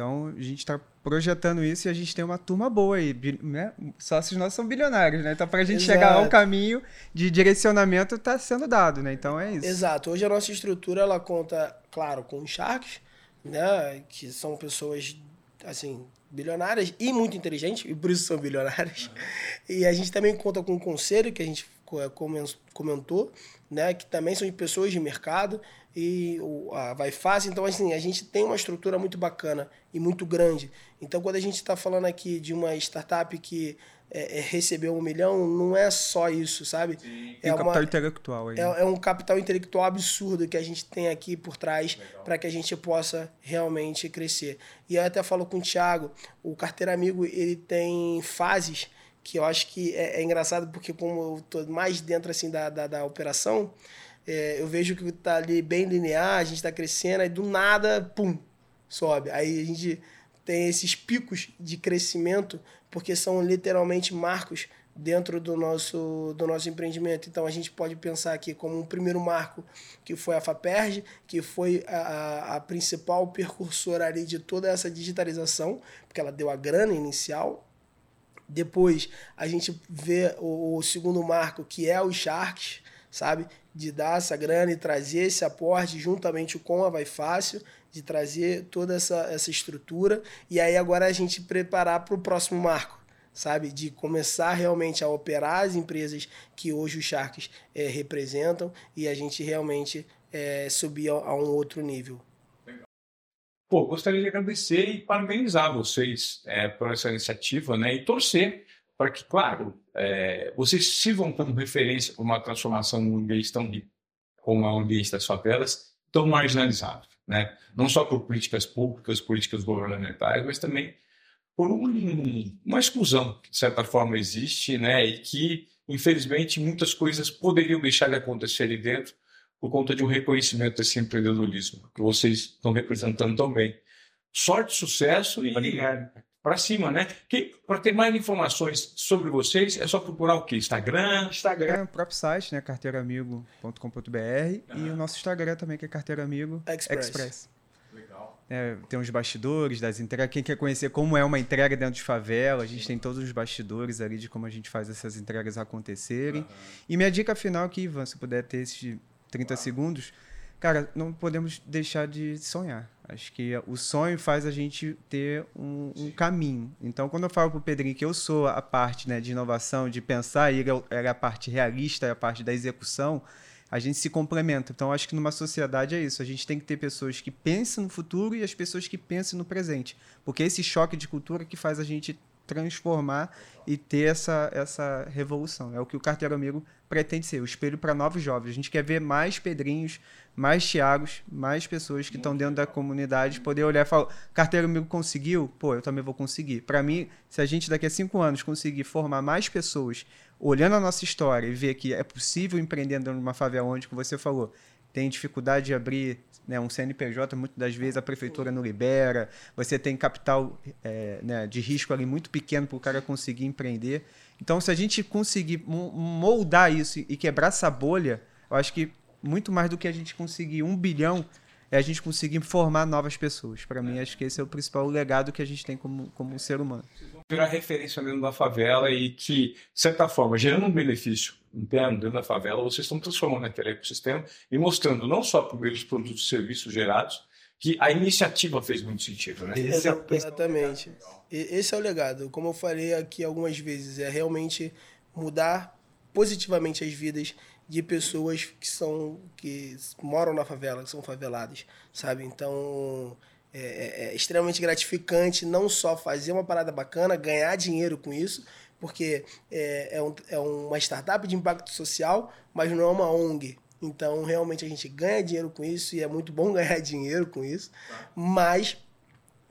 Então, a gente está projetando isso e a gente tem uma turma boa aí, né? Sócios nossos são bilionários, né? Então, para a gente Exato. chegar ao caminho de direcionamento, está sendo dado, né? Então, é isso. Exato. Hoje a nossa estrutura, ela conta, claro, com Sharks, né? Que são pessoas, assim, bilionárias e muito inteligentes, e por isso são bilionárias. E a gente também conta com o conselho, que a gente comentou, né? Que também são de pessoas de mercado e a Vai Fácil. Então, assim, a gente tem uma estrutura muito bacana e muito grande. Então, quando a gente está falando aqui de uma startup que é, é, recebeu um milhão, não é só isso, sabe? É um uma, capital intelectual aí. É, é, um capital intelectual absurdo que a gente tem aqui por trás para que a gente possa realmente crescer. E eu até falo com o Thiago, o Carteira Amigo, ele tem fases que eu acho que é, é engraçado porque como eu tô mais dentro assim da, da, da operação, é, eu vejo que tá ali bem linear, a gente está crescendo, aí do nada, pum, sobe. Aí a gente tem esses picos de crescimento, porque são literalmente marcos dentro do nosso, do nosso empreendimento. Então a gente pode pensar aqui como um primeiro marco, que foi a FAPERJ, que foi a, a principal percursora ali de toda essa digitalização, porque ela deu a grana inicial. Depois a gente vê o, o segundo marco, que é os Sharks, sabe? De dar essa grana e trazer esse aporte juntamente com a Vai Fácil, de trazer toda essa, essa estrutura. E aí agora a gente preparar para o próximo marco, sabe? De começar realmente a operar as empresas que hoje os Sharks é, representam e a gente realmente é, subir a, a um outro nível. Pô, gostaria de agradecer e parabenizar vocês é, por essa iniciativa, né? E torcer para que, claro, é, vocês sirvam como referência para uma transformação num ambiente tão como é o ambiente das favelas, tão marginalizado, né? Não só por políticas públicas, políticas governamentais, mas também por um, uma exclusão que, de certa forma, existe, né? E que, infelizmente, muitas coisas poderiam deixar de acontecer ali dentro por conta de um reconhecimento desse empreendedorismo que vocês estão representando tão bem. Sorte, sucesso e para cima, né? Para ter mais informações sobre vocês, é só procurar o quê? Instagram? Instagram, o próprio site, né? carteiraamigo.com.br e o nosso Instagram também, que é Carteiraamigo Express. Express. Legal. É, tem os bastidores das entregas. Quem quer conhecer como é uma entrega dentro de favela, a gente tem todos os bastidores ali de como a gente faz essas entregas acontecerem. Uhum. E minha dica final aqui, Ivan, se puder ter esses 30 Uau. segundos, cara, não podemos deixar de sonhar. Acho que o sonho faz a gente ter um, um caminho. Então, quando eu falo para o Pedrinho que eu sou a parte né, de inovação, de pensar, e ele é a parte realista, é a parte da execução, a gente se complementa. Então, acho que numa sociedade é isso. A gente tem que ter pessoas que pensam no futuro e as pessoas que pensam no presente. Porque esse choque de cultura que faz a gente transformar e ter essa, essa revolução. É o que o Carteiro Amigo pretende ser, o espelho para novos jovens. A gente quer ver mais Pedrinhos, mais Tiagos, mais pessoas que estão dentro da comunidade poder olhar e falar: Carteiro Amigo conseguiu? Pô, eu também vou conseguir. Para mim, se a gente daqui a cinco anos conseguir formar mais pessoas olhando a nossa história e ver que é possível empreender dentro de uma favela onde, como você falou, tem dificuldade de abrir né, um CNPJ, muitas das vezes a prefeitura não libera, você tem capital é, né, de risco ali muito pequeno para o cara conseguir empreender. Então, se a gente conseguir moldar isso e quebrar essa bolha, eu acho que muito mais do que a gente conseguir um bilhão é a gente conseguir formar novas pessoas. Para mim, acho que esse é o principal legado que a gente tem como, como ser humano. Virar referência dentro da favela e que, de certa forma, gerando um benefício interno dentro da favela, vocês estão transformando aquele ecossistema e mostrando não só por meio dos produtos e serviços gerados, que a iniciativa fez muito sentido, né? Esse é Exatamente. Esse é o legado. Como eu falei aqui algumas vezes, é realmente mudar positivamente as vidas de pessoas que são que moram na favela, que são faveladas, sabe? Então é, é, é extremamente gratificante não só fazer uma parada bacana, ganhar dinheiro com isso, porque é, é, um, é uma startup de impacto social, mas não é uma ONG. Então, realmente, a gente ganha dinheiro com isso e é muito bom ganhar dinheiro com isso, mas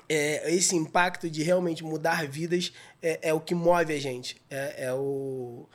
é, esse impacto de realmente mudar vidas é, é o que move a gente. É, é o.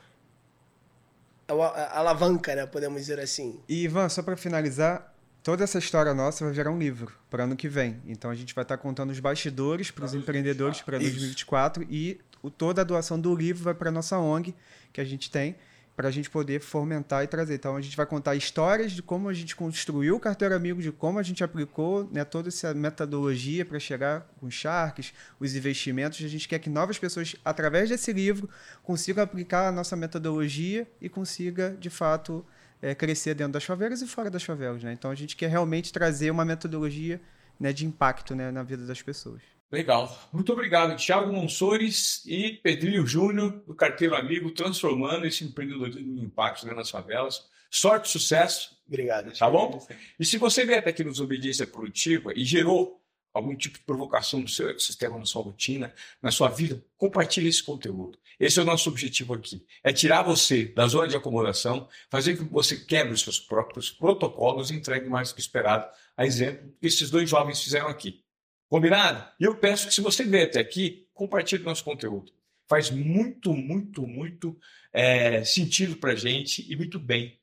É a alavanca, né? Podemos dizer assim. E, Ivan, só para finalizar, toda essa história nossa vai virar um livro para ano que vem. Então a gente vai estar tá contando os bastidores para os empreendedores para 2024 e o, toda a doação do livro vai para nossa ONG que a gente tem para a gente poder fomentar e trazer. Então, a gente vai contar histórias de como a gente construiu o Carteira Amigo, de como a gente aplicou né, toda essa metodologia para chegar com os Sharks, os investimentos. A gente quer que novas pessoas, através desse livro, consigam aplicar a nossa metodologia e consiga, de fato, é, crescer dentro das favelas e fora das favelas. Né? Então, a gente quer realmente trazer uma metodologia né, de impacto né, na vida das pessoas. Legal. Muito obrigado, Thiago Monsores e Pedrinho Júnior, do Carteiro Amigo, transformando esse empreendedorismo em impacto né, nas favelas. Sorte, sucesso. Obrigado. Tá bom? E se você vier até aqui nos Obediência Produtiva e gerou algum tipo de provocação no seu ecossistema, na sua rotina, na sua vida, compartilhe esse conteúdo. Esse é o nosso objetivo aqui. É tirar você da zona de acomodação, fazer com que você quebre os seus próprios protocolos e entregue mais do que esperado, a exemplo que esses dois jovens fizeram aqui. Combinado? E eu peço que se você veio até aqui, compartilhe nosso conteúdo. Faz muito, muito, muito é, sentido para gente e muito bem.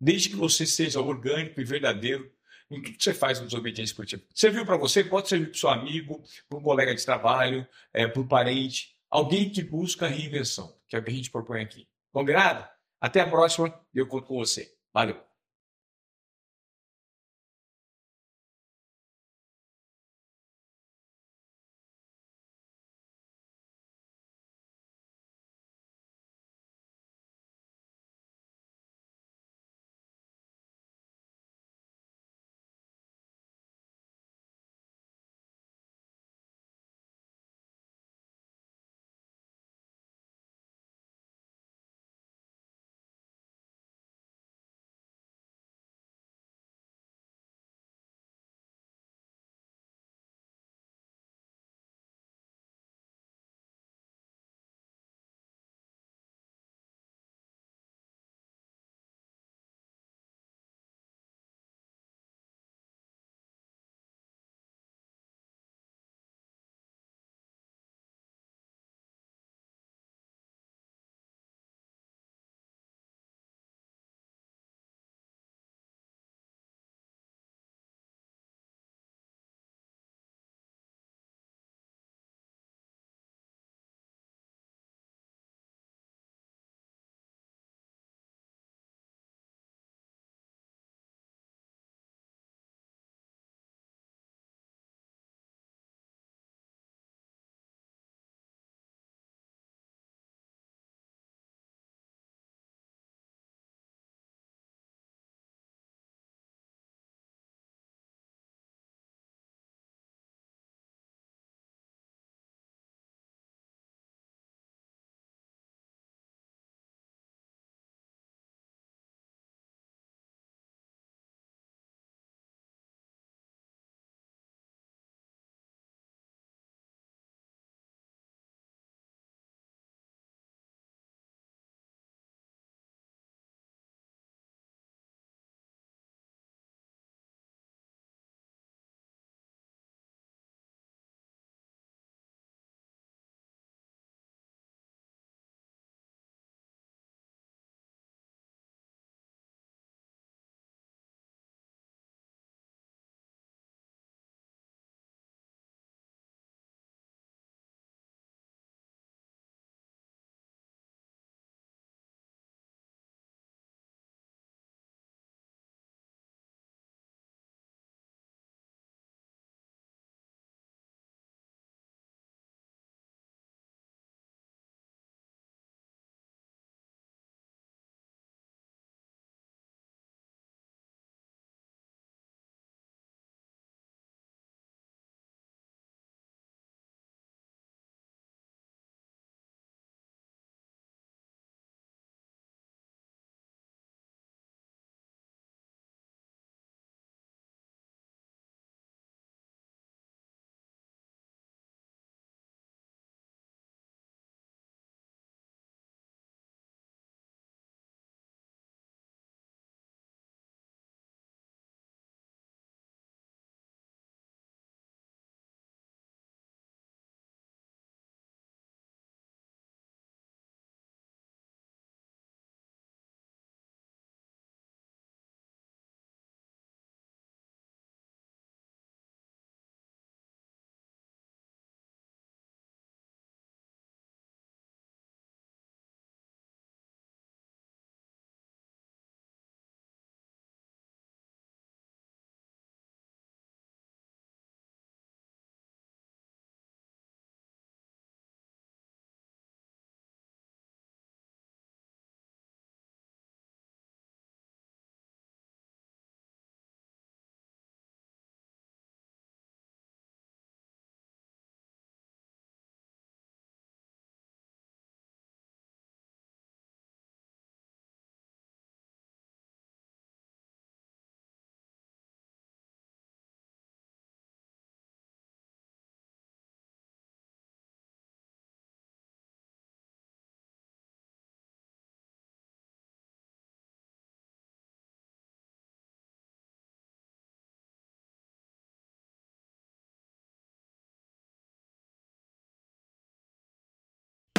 Desde que você seja orgânico e verdadeiro em tudo que você faz no Desobediência Esportiva. Serviu para você, pode servir para o seu amigo, para um colega de trabalho, é, para um parente, alguém que busca reinvenção, que é o que a gente propõe aqui. Combinado? Até a próxima e eu conto com você. Valeu!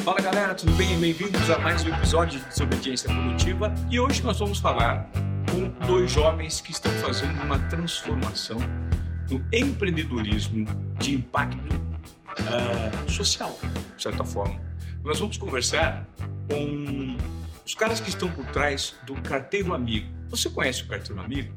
Fala galera, tudo bem? Bem-vindos a mais um episódio de Desobediência Produtiva e hoje nós vamos falar com dois jovens que estão fazendo uma transformação no empreendedorismo de impacto uh, social, de certa forma. Nós vamos conversar com os caras que estão por trás do Carteiro Amigo. Você conhece o Carteiro Amigo?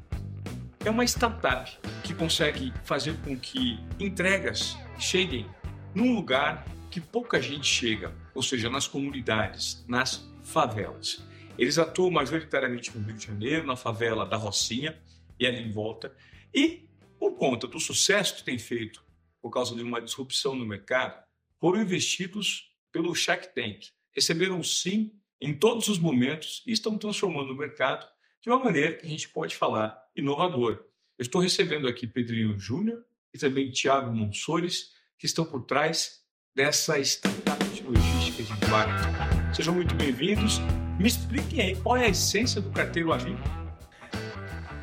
É uma startup que consegue fazer com que entregas cheguem num lugar que pouca gente chega, ou seja, nas comunidades, nas favelas. Eles atuam majoritariamente no Rio de Janeiro, na favela da Rocinha e ali em volta. E, por conta do sucesso que tem feito, por causa de uma disrupção no mercado, foram investidos pelo Shark Tank. Receberam sim em todos os momentos e estão transformando o mercado de uma maneira que a gente pode falar inovador. Eu estou recebendo aqui Pedrinho Júnior e também Tiago Monsores, que estão por trás dessa startup de logística de impacto. Sejam muito bem-vindos. Me expliquem aí qual é a essência do carteiro amigo.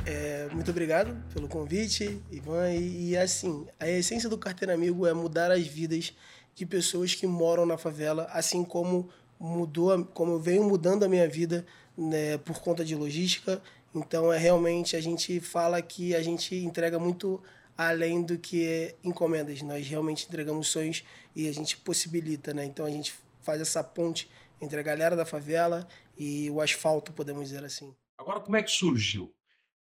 É, muito obrigado pelo convite, Ivan. E, e assim, a essência do carteiro amigo é mudar as vidas de pessoas que moram na favela, assim como mudou, como eu venho mudando a minha vida né, por conta de logística. Então é realmente a gente fala que a gente entrega muito além do que encomendas. Nós realmente entregamos sonhos e a gente possibilita, né? Então a gente faz essa ponte entre a galera da favela e o asfalto, podemos dizer assim. Agora, como é que surgiu?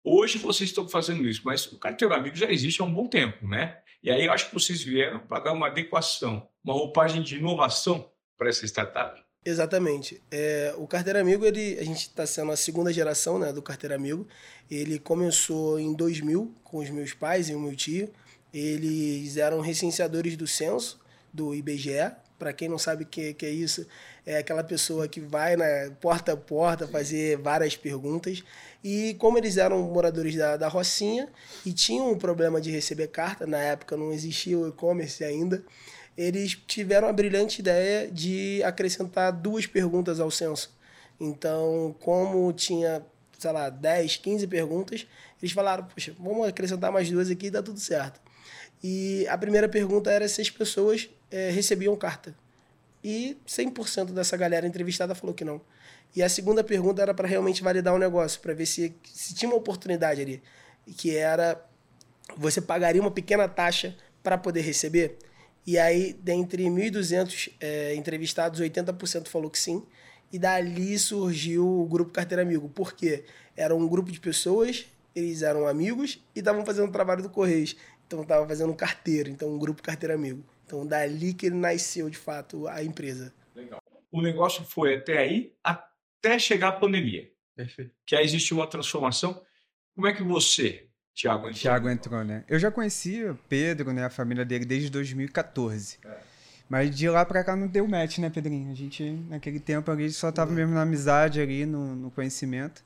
Hoje vocês estão fazendo isso, mas o Carteiro Amigo já existe há um bom tempo, né? E aí eu acho que vocês vieram para dar uma adequação, uma roupagem de inovação para essa startup. Exatamente. É, o Carteiro Amigo, ele, a gente está sendo a segunda geração né, do Carteiro Amigo. Ele começou em 2000 com os meus pais e o meu tio. Eles eram recenseadores do censo, do IBGE. Para quem não sabe o que, que é isso, é aquela pessoa que vai na porta a porta fazer várias perguntas. E como eles eram moradores da, da Rocinha e tinham um problema de receber carta, na época não existia o e-commerce ainda, eles tiveram a brilhante ideia de acrescentar duas perguntas ao censo. Então, como tinha, sei lá, 10, 15 perguntas, eles falaram, poxa, vamos acrescentar mais duas aqui e dá tudo certo. E a primeira pergunta era se as pessoas é, recebiam carta. E 100% dessa galera entrevistada falou que não. E a segunda pergunta era para realmente validar o um negócio, para ver se, se tinha uma oportunidade ali, que era você pagaria uma pequena taxa para poder receber. E aí, dentre 1.200 é, entrevistados, 80% falou que sim. E dali surgiu o Grupo Carteira Amigo. Por quê? Era um grupo de pessoas, eles eram amigos e estavam fazendo o trabalho do Correios. Então, estavam fazendo um carteiro, então um Grupo Carteira Amigo. Então, dali que ele nasceu, de fato, a empresa. Legal. O negócio foi até aí, até chegar a pandemia. Perfeito. Que aí existiu uma transformação. Como é que você Tiago entrou. Thiago entrou, né? Eu já conhecia Pedro, né? A família dele desde 2014. É. Mas de lá pra cá não deu match, né, Pedrinho? A gente, naquele tempo ali, só tava mesmo na amizade ali, no, no conhecimento.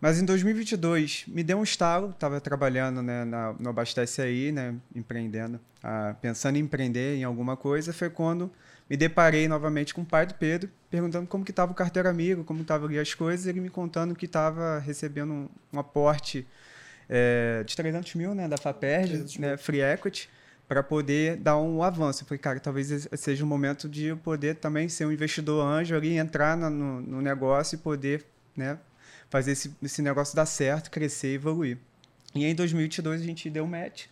Mas em 2022, me deu um estalo, tava trabalhando né, na, no Abastece Aí, né, empreendendo, ah, pensando em empreender em alguma coisa, foi quando me deparei novamente com o pai do Pedro, perguntando como que estava o carteiro amigo, como estavam ali as coisas, ele me contando que estava recebendo um, um aporte é, de 300 mil né, da FAPERJ, né, Free Equity, para poder dar um avanço. Eu falei, cara, talvez seja o momento de eu poder também ser um investidor anjo ali, entrar no, no negócio e poder né, fazer esse, esse negócio dar certo, crescer e evoluir. E em 2022 a gente deu match.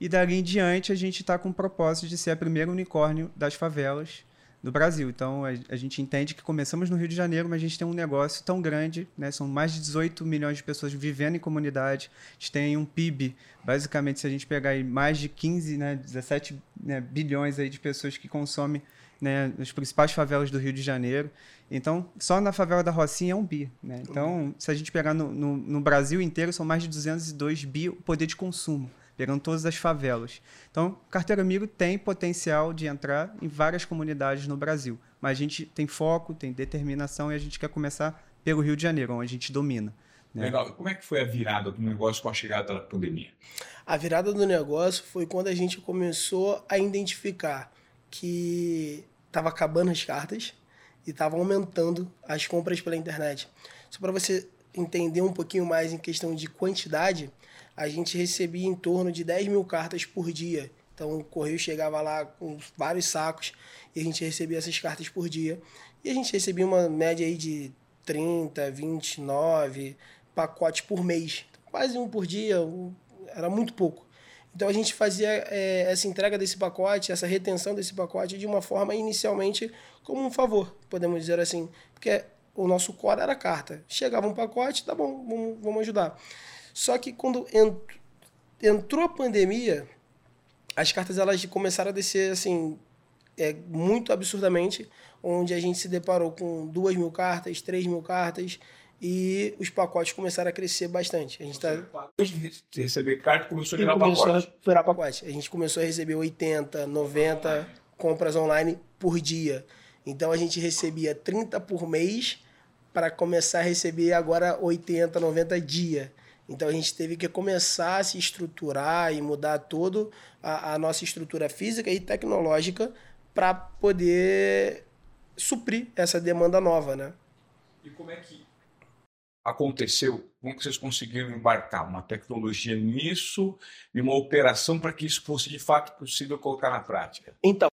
E dali em diante a gente está com o propósito de ser a primeira unicórnio das favelas do Brasil. Então, a, a, gente entende que começamos no Rio de Janeiro, mas a gente tem um negócio tão grande, né? são mais de 18 milhões de pessoas vivendo em comunidade, a gente tem um PIB, basicamente, se a gente pegar aí, mais de 15, né, 17 né, bilhões aí de pessoas que consomem né, nas principais favelas do Rio de Janeiro. Então, só na favela da Rocinha é um bi. Né? Então, se a gente pegar no, no, no Brasil inteiro, são mais de 202 bi o poder de consumo pegando todas as favelas. Então, Carteiro Amigo tem potencial de entrar em várias comunidades no Brasil, mas a gente tem foco, tem determinação e a gente quer começar pelo Rio de Janeiro, onde a gente domina. Né? Legal. Como é que foi a virada do negócio com a chegada da pandemia? A virada do negócio foi quando a gente começou a identificar que estava acabando as cartas e estava aumentando as compras pela internet. Só para você entender um pouquinho mais em questão de quantidade, a gente recebia em torno de 10 mil cartas por dia Então o correio chegava lá com vários sacos e a gente recebia essas cartas por dia. E a gente recebia uma média aí de 30, 29 pacotes por mês. Quase um por dia, era muito pouco. Então a gente fazia é, essa entrega desse pacote, essa retenção desse pacote de uma forma inicialmente como um favor, podemos dizer assim. Porque o nosso core era carta. Chegava um pacote, tá bom, vamos, vamos ajudar. Só que quando entrou a pandemia, as cartas elas começaram a descer assim é, muito absurdamente, onde a gente se deparou com duas mil cartas, três mil cartas e os pacotes começaram a crescer bastante. A gente está receber carta começou a virar começou pacote. A virar pacote. A gente começou a receber 80, 90 compras online por dia. Então a gente recebia 30 por mês para começar a receber agora 80, 90 dia. Então a gente teve que começar a se estruturar e mudar todo a, a nossa estrutura física e tecnológica para poder suprir essa demanda nova, né? E como é que aconteceu? Como que vocês conseguiram embarcar uma tecnologia nisso e uma operação para que isso fosse de fato possível colocar na prática? Então,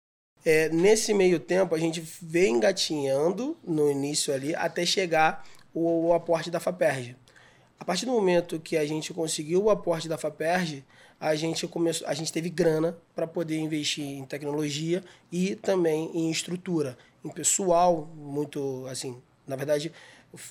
é, nesse meio tempo, a gente vem engatinhando no início ali até chegar o, o aporte da FAPERJ. A partir do momento que a gente conseguiu o aporte da FAPERJ, a gente começou, a gente teve grana para poder investir em tecnologia e também em estrutura, em pessoal, muito assim, na verdade,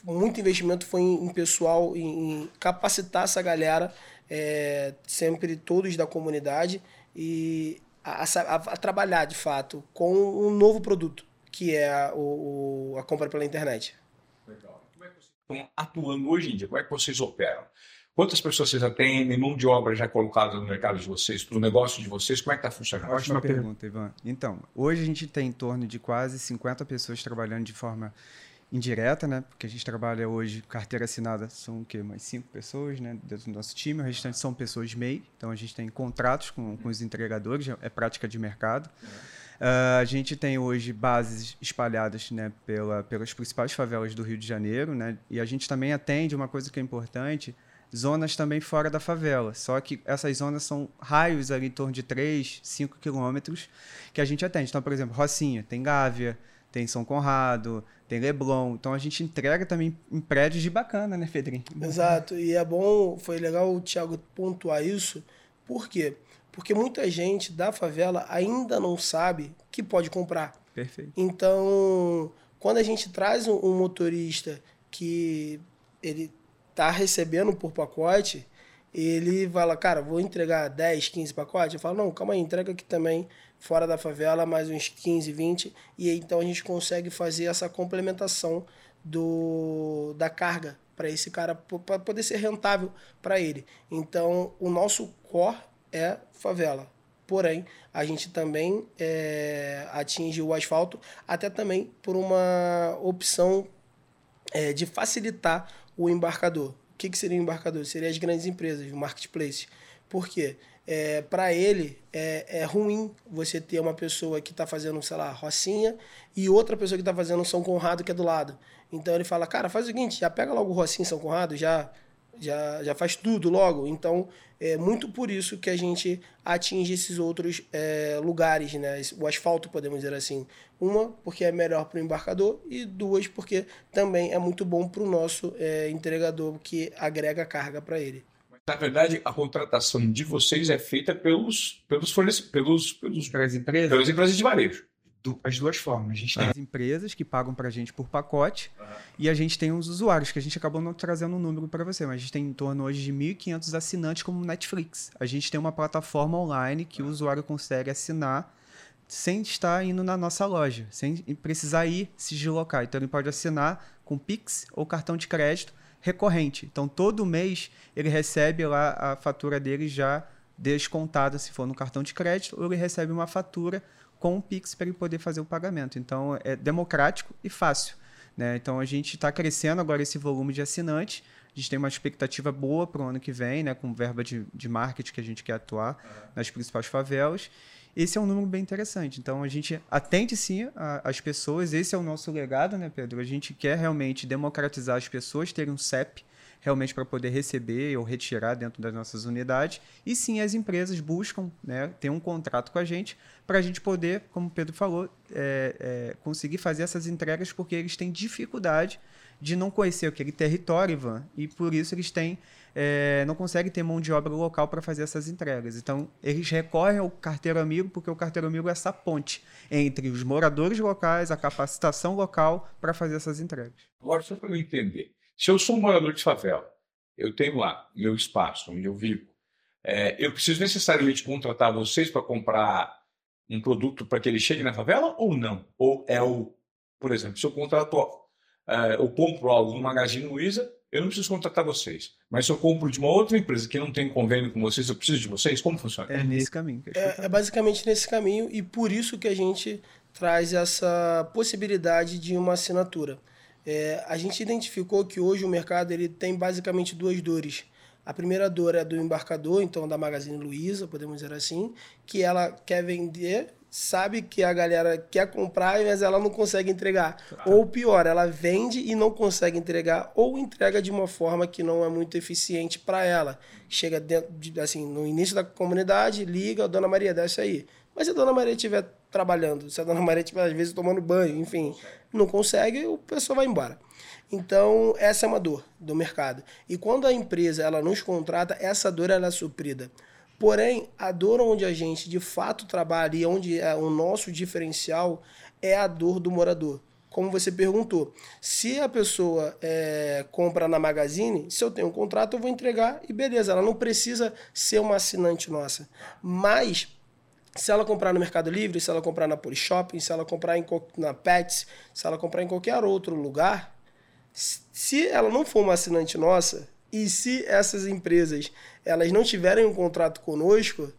muito investimento foi em, pessoal, em, capacitar essa galera, é, sempre todos da comunidade e a, a, a, trabalhar de fato com um novo produto, que é a, o, a compra pela internet. Legal. Como é que vocês estão atuando hoje em dia? Como é que vocês operam? Quantas pessoas vocês atendem? Mão de obra já colocada no mercado de vocês, para o negócio de vocês? Como é que está funcionando? Ótima pergunta, Ivan. Então, hoje a gente tem em torno de quase 50 pessoas trabalhando de forma indireta, né? Porque a gente trabalha hoje, carteira assinada, são o quê? Mais cinco pessoas, né? Dentro do nosso time. O restante são pessoas MEI. Então a gente tem contratos com, com os entregadores, é prática de mercado. Uh, a gente tem hoje bases espalhadas né, pela, pelas principais favelas do Rio de Janeiro, né? E a gente também atende uma coisa que é importante, zonas também fora da favela. Só que essas zonas são raios ali em torno de 3, 5 quilômetros que a gente atende. Então, por exemplo, Rocinha, tem Gávea, tem São Conrado, tem Leblon. Então a gente entrega também em prédios de bacana, né, Fedrinho? Exato. E é bom, foi legal o Thiago pontuar isso. Por quê? Porque muita gente da favela ainda não sabe que pode comprar. Perfeito. Então, quando a gente traz um, um motorista que ele tá recebendo por pacote, ele fala, cara, vou entregar 10, 15 pacotes. Eu falo, não, calma aí, entrega aqui também fora da favela, mais uns 15, 20, e então a gente consegue fazer essa complementação do, da carga para esse cara, para poder ser rentável para ele. Então, o nosso core é favela. Porém, a gente também é, atinge o asfalto, até também por uma opção é, de facilitar o embarcador. O que, que seria o embarcador? Seria as grandes empresas, o marketplace. Por quê? é, para ele é, é ruim você ter uma pessoa que está fazendo, sei lá, Rocinha e outra pessoa que está fazendo São Conrado que é do lado. Então ele fala, cara, faz o seguinte, já pega logo o Rocinha São Conrado, já, já, já faz tudo logo. Então é muito por isso que a gente atinge esses outros é, lugares, né? O asfalto, podemos dizer assim. Uma, porque é melhor para o embarcador, e duas, porque também é muito bom para o nosso é, entregador, que agrega carga para ele. Na verdade, a contratação de vocês é feita pelos, pelos fornecedores, pelos, pelos, pelas empresas, pelas empresas de varejo. Do, as duas formas. A gente tem as empresas que pagam para a gente por pacote uhum. e a gente tem os usuários, que a gente acabou não trazendo um número para você, mas a gente tem em torno hoje de 1.500 assinantes como Netflix. A gente tem uma plataforma online que uhum. o usuário consegue assinar sem estar indo na nossa loja, sem precisar ir se deslocar. Então ele pode assinar com Pix ou cartão de crédito recorrente. Então, todo mês ele recebe lá a fatura dele já descontada, se for no cartão de crédito, ou ele recebe uma fatura com o Pix para ele poder fazer o pagamento. Então, é democrático e fácil. Né? Então, a gente está crescendo agora esse volume de assinantes. A gente tem uma expectativa boa para o ano que vem, né? com verba de, de marketing que a gente quer atuar nas principais favelas. Esse é um número bem interessante. Então, a gente atende sim a, as pessoas, esse é o nosso legado, né, Pedro? A gente quer realmente democratizar as pessoas terem um CEP, realmente para poder receber ou retirar dentro das nossas unidades. E sim, as empresas buscam né, ter um contrato com a gente para a gente poder, como o Pedro falou, é, é, conseguir fazer essas entregas porque eles têm dificuldade de não conhecer aquele território, Ivan, e por isso eles têm é, não conseguem ter mão de obra local para fazer essas entregas. Então, eles recorrem ao carteiro amigo, porque o carteiro amigo é essa ponte entre os moradores locais, a capacitação local para fazer essas entregas. Agora, só para eu entender, se eu sou um morador de favela, eu tenho lá meu espaço onde eu vivo, é, eu preciso necessariamente contratar vocês para comprar um produto para que ele chegue na favela ou não? Ou é o, por exemplo, se eu contrato, é, eu compro algo no Magazine Luiza, eu não preciso contratar vocês. Mas se eu compro de uma outra empresa que não tem convênio com vocês, eu preciso de vocês? Como funciona? É nesse caminho. É, é basicamente nesse caminho e por isso que a gente traz essa possibilidade de uma assinatura. É, a gente identificou que hoje o mercado ele tem basicamente duas dores. A primeira dor é do embarcador, então da Magazine Luiza, podemos dizer assim, que ela quer vender sabe que a galera quer comprar, mas ela não consegue entregar. Claro. Ou pior, ela vende e não consegue entregar, ou entrega de uma forma que não é muito eficiente para ela. Chega dentro de, assim, no início da comunidade, liga, Dona Maria, desce aí. Mas se a Dona Maria estiver trabalhando, se a Dona Maria estiver, às vezes, tomando banho, enfim, não consegue, o pessoal vai embora. Então, essa é uma dor do mercado. E quando a empresa ela nos contrata, essa dor ela é suprida. Porém, a dor onde a gente de fato trabalha e onde é o nosso diferencial é a dor do morador. Como você perguntou, se a pessoa é, compra na Magazine, se eu tenho um contrato, eu vou entregar e beleza, ela não precisa ser uma assinante nossa. Mas se ela comprar no Mercado Livre, se ela comprar na Polishop, se ela comprar em, na Pets, se ela comprar em qualquer outro lugar, se ela não for uma assinante nossa, e se essas empresas elas não tiverem um contrato conosco,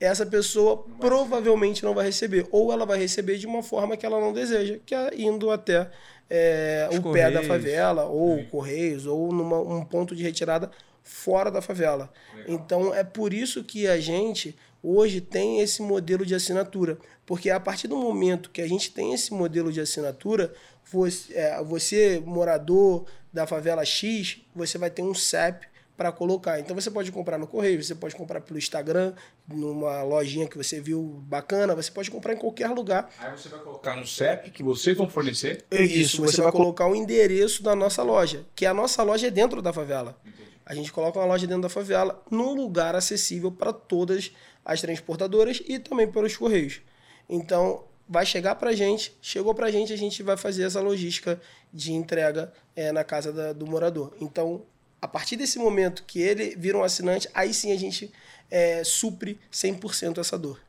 essa pessoa provavelmente não vai receber. Ou ela vai receber de uma forma que ela não deseja, que é indo até é, o pé da favela, ou Correios, ou numa, um ponto de retirada fora da favela. Legal. Então é por isso que a gente hoje tem esse modelo de assinatura. Porque a partir do momento que a gente tem esse modelo de assinatura, você, é, você morador da favela X, você vai ter um CEP para colocar. Então você pode comprar no correio, você pode comprar pelo Instagram, numa lojinha que você viu bacana, você pode comprar em qualquer lugar. Aí você vai colocar no CEP que vocês vão fornecer? Isso, Isso você, você vai colocar o endereço da nossa loja, que a nossa loja é dentro da favela. Entendi. A gente coloca uma loja dentro da favela, num lugar acessível para todas as transportadoras e também pelos correios. Então, vai chegar para a gente, chegou para a gente, a gente vai fazer essa logística de entrega é, na casa da, do morador. Então, a partir desse momento que ele vira um assinante, aí sim a gente é, supre 100% essa dor.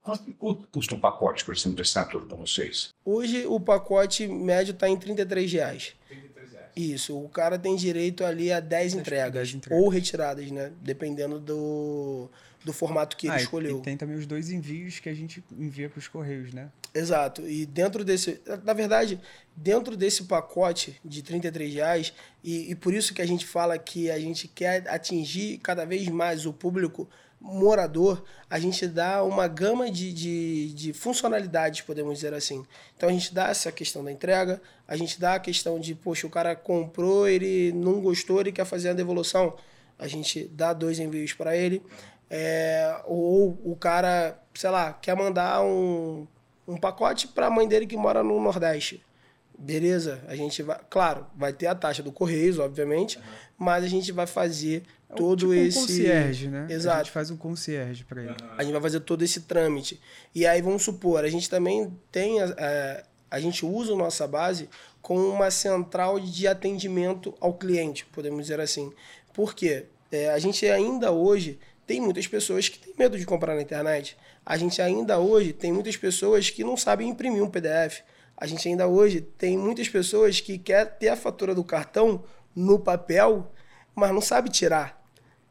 Quanto custa um pacote por exemplo, desse para vocês? Hoje o pacote médio está em 33 reais. 33 reais. Isso, o cara tem direito ali a 10 entregas, 10 entregas, ou retiradas, né? Dependendo do, do formato que ele ah, escolheu. E tem também os dois envios que a gente envia para os correios, né? Exato. E dentro desse. Na verdade, dentro desse pacote de 33 reais, e, e por isso que a gente fala que a gente quer atingir cada vez mais o público morador, a gente dá uma gama de, de, de, funcionalidades, podemos dizer assim. Então a gente dá essa questão da entrega, a gente dá a questão de, poxa, o cara comprou, ele não gostou, ele quer fazer a devolução. A gente dá dois envios para ele. É, ou o cara, sei lá, quer mandar um, um pacote para a mãe dele que mora no Nordeste. Beleza, a gente vai. Claro, vai ter a taxa do Correios, obviamente, uhum. mas a gente vai fazer é todo tipo esse. Um concierge, né? Exato. A gente faz um concierge para ele. Uhum. A gente vai fazer todo esse trâmite. E aí, vamos supor, a gente também tem. A, a, a gente usa a nossa base com uma central de atendimento ao cliente, podemos dizer assim. Por quê? É, a gente ainda hoje tem muitas pessoas que têm medo de comprar na internet. A gente ainda hoje tem muitas pessoas que não sabem imprimir um PDF. A gente ainda hoje tem muitas pessoas que quer ter a fatura do cartão no papel, mas não sabe tirar.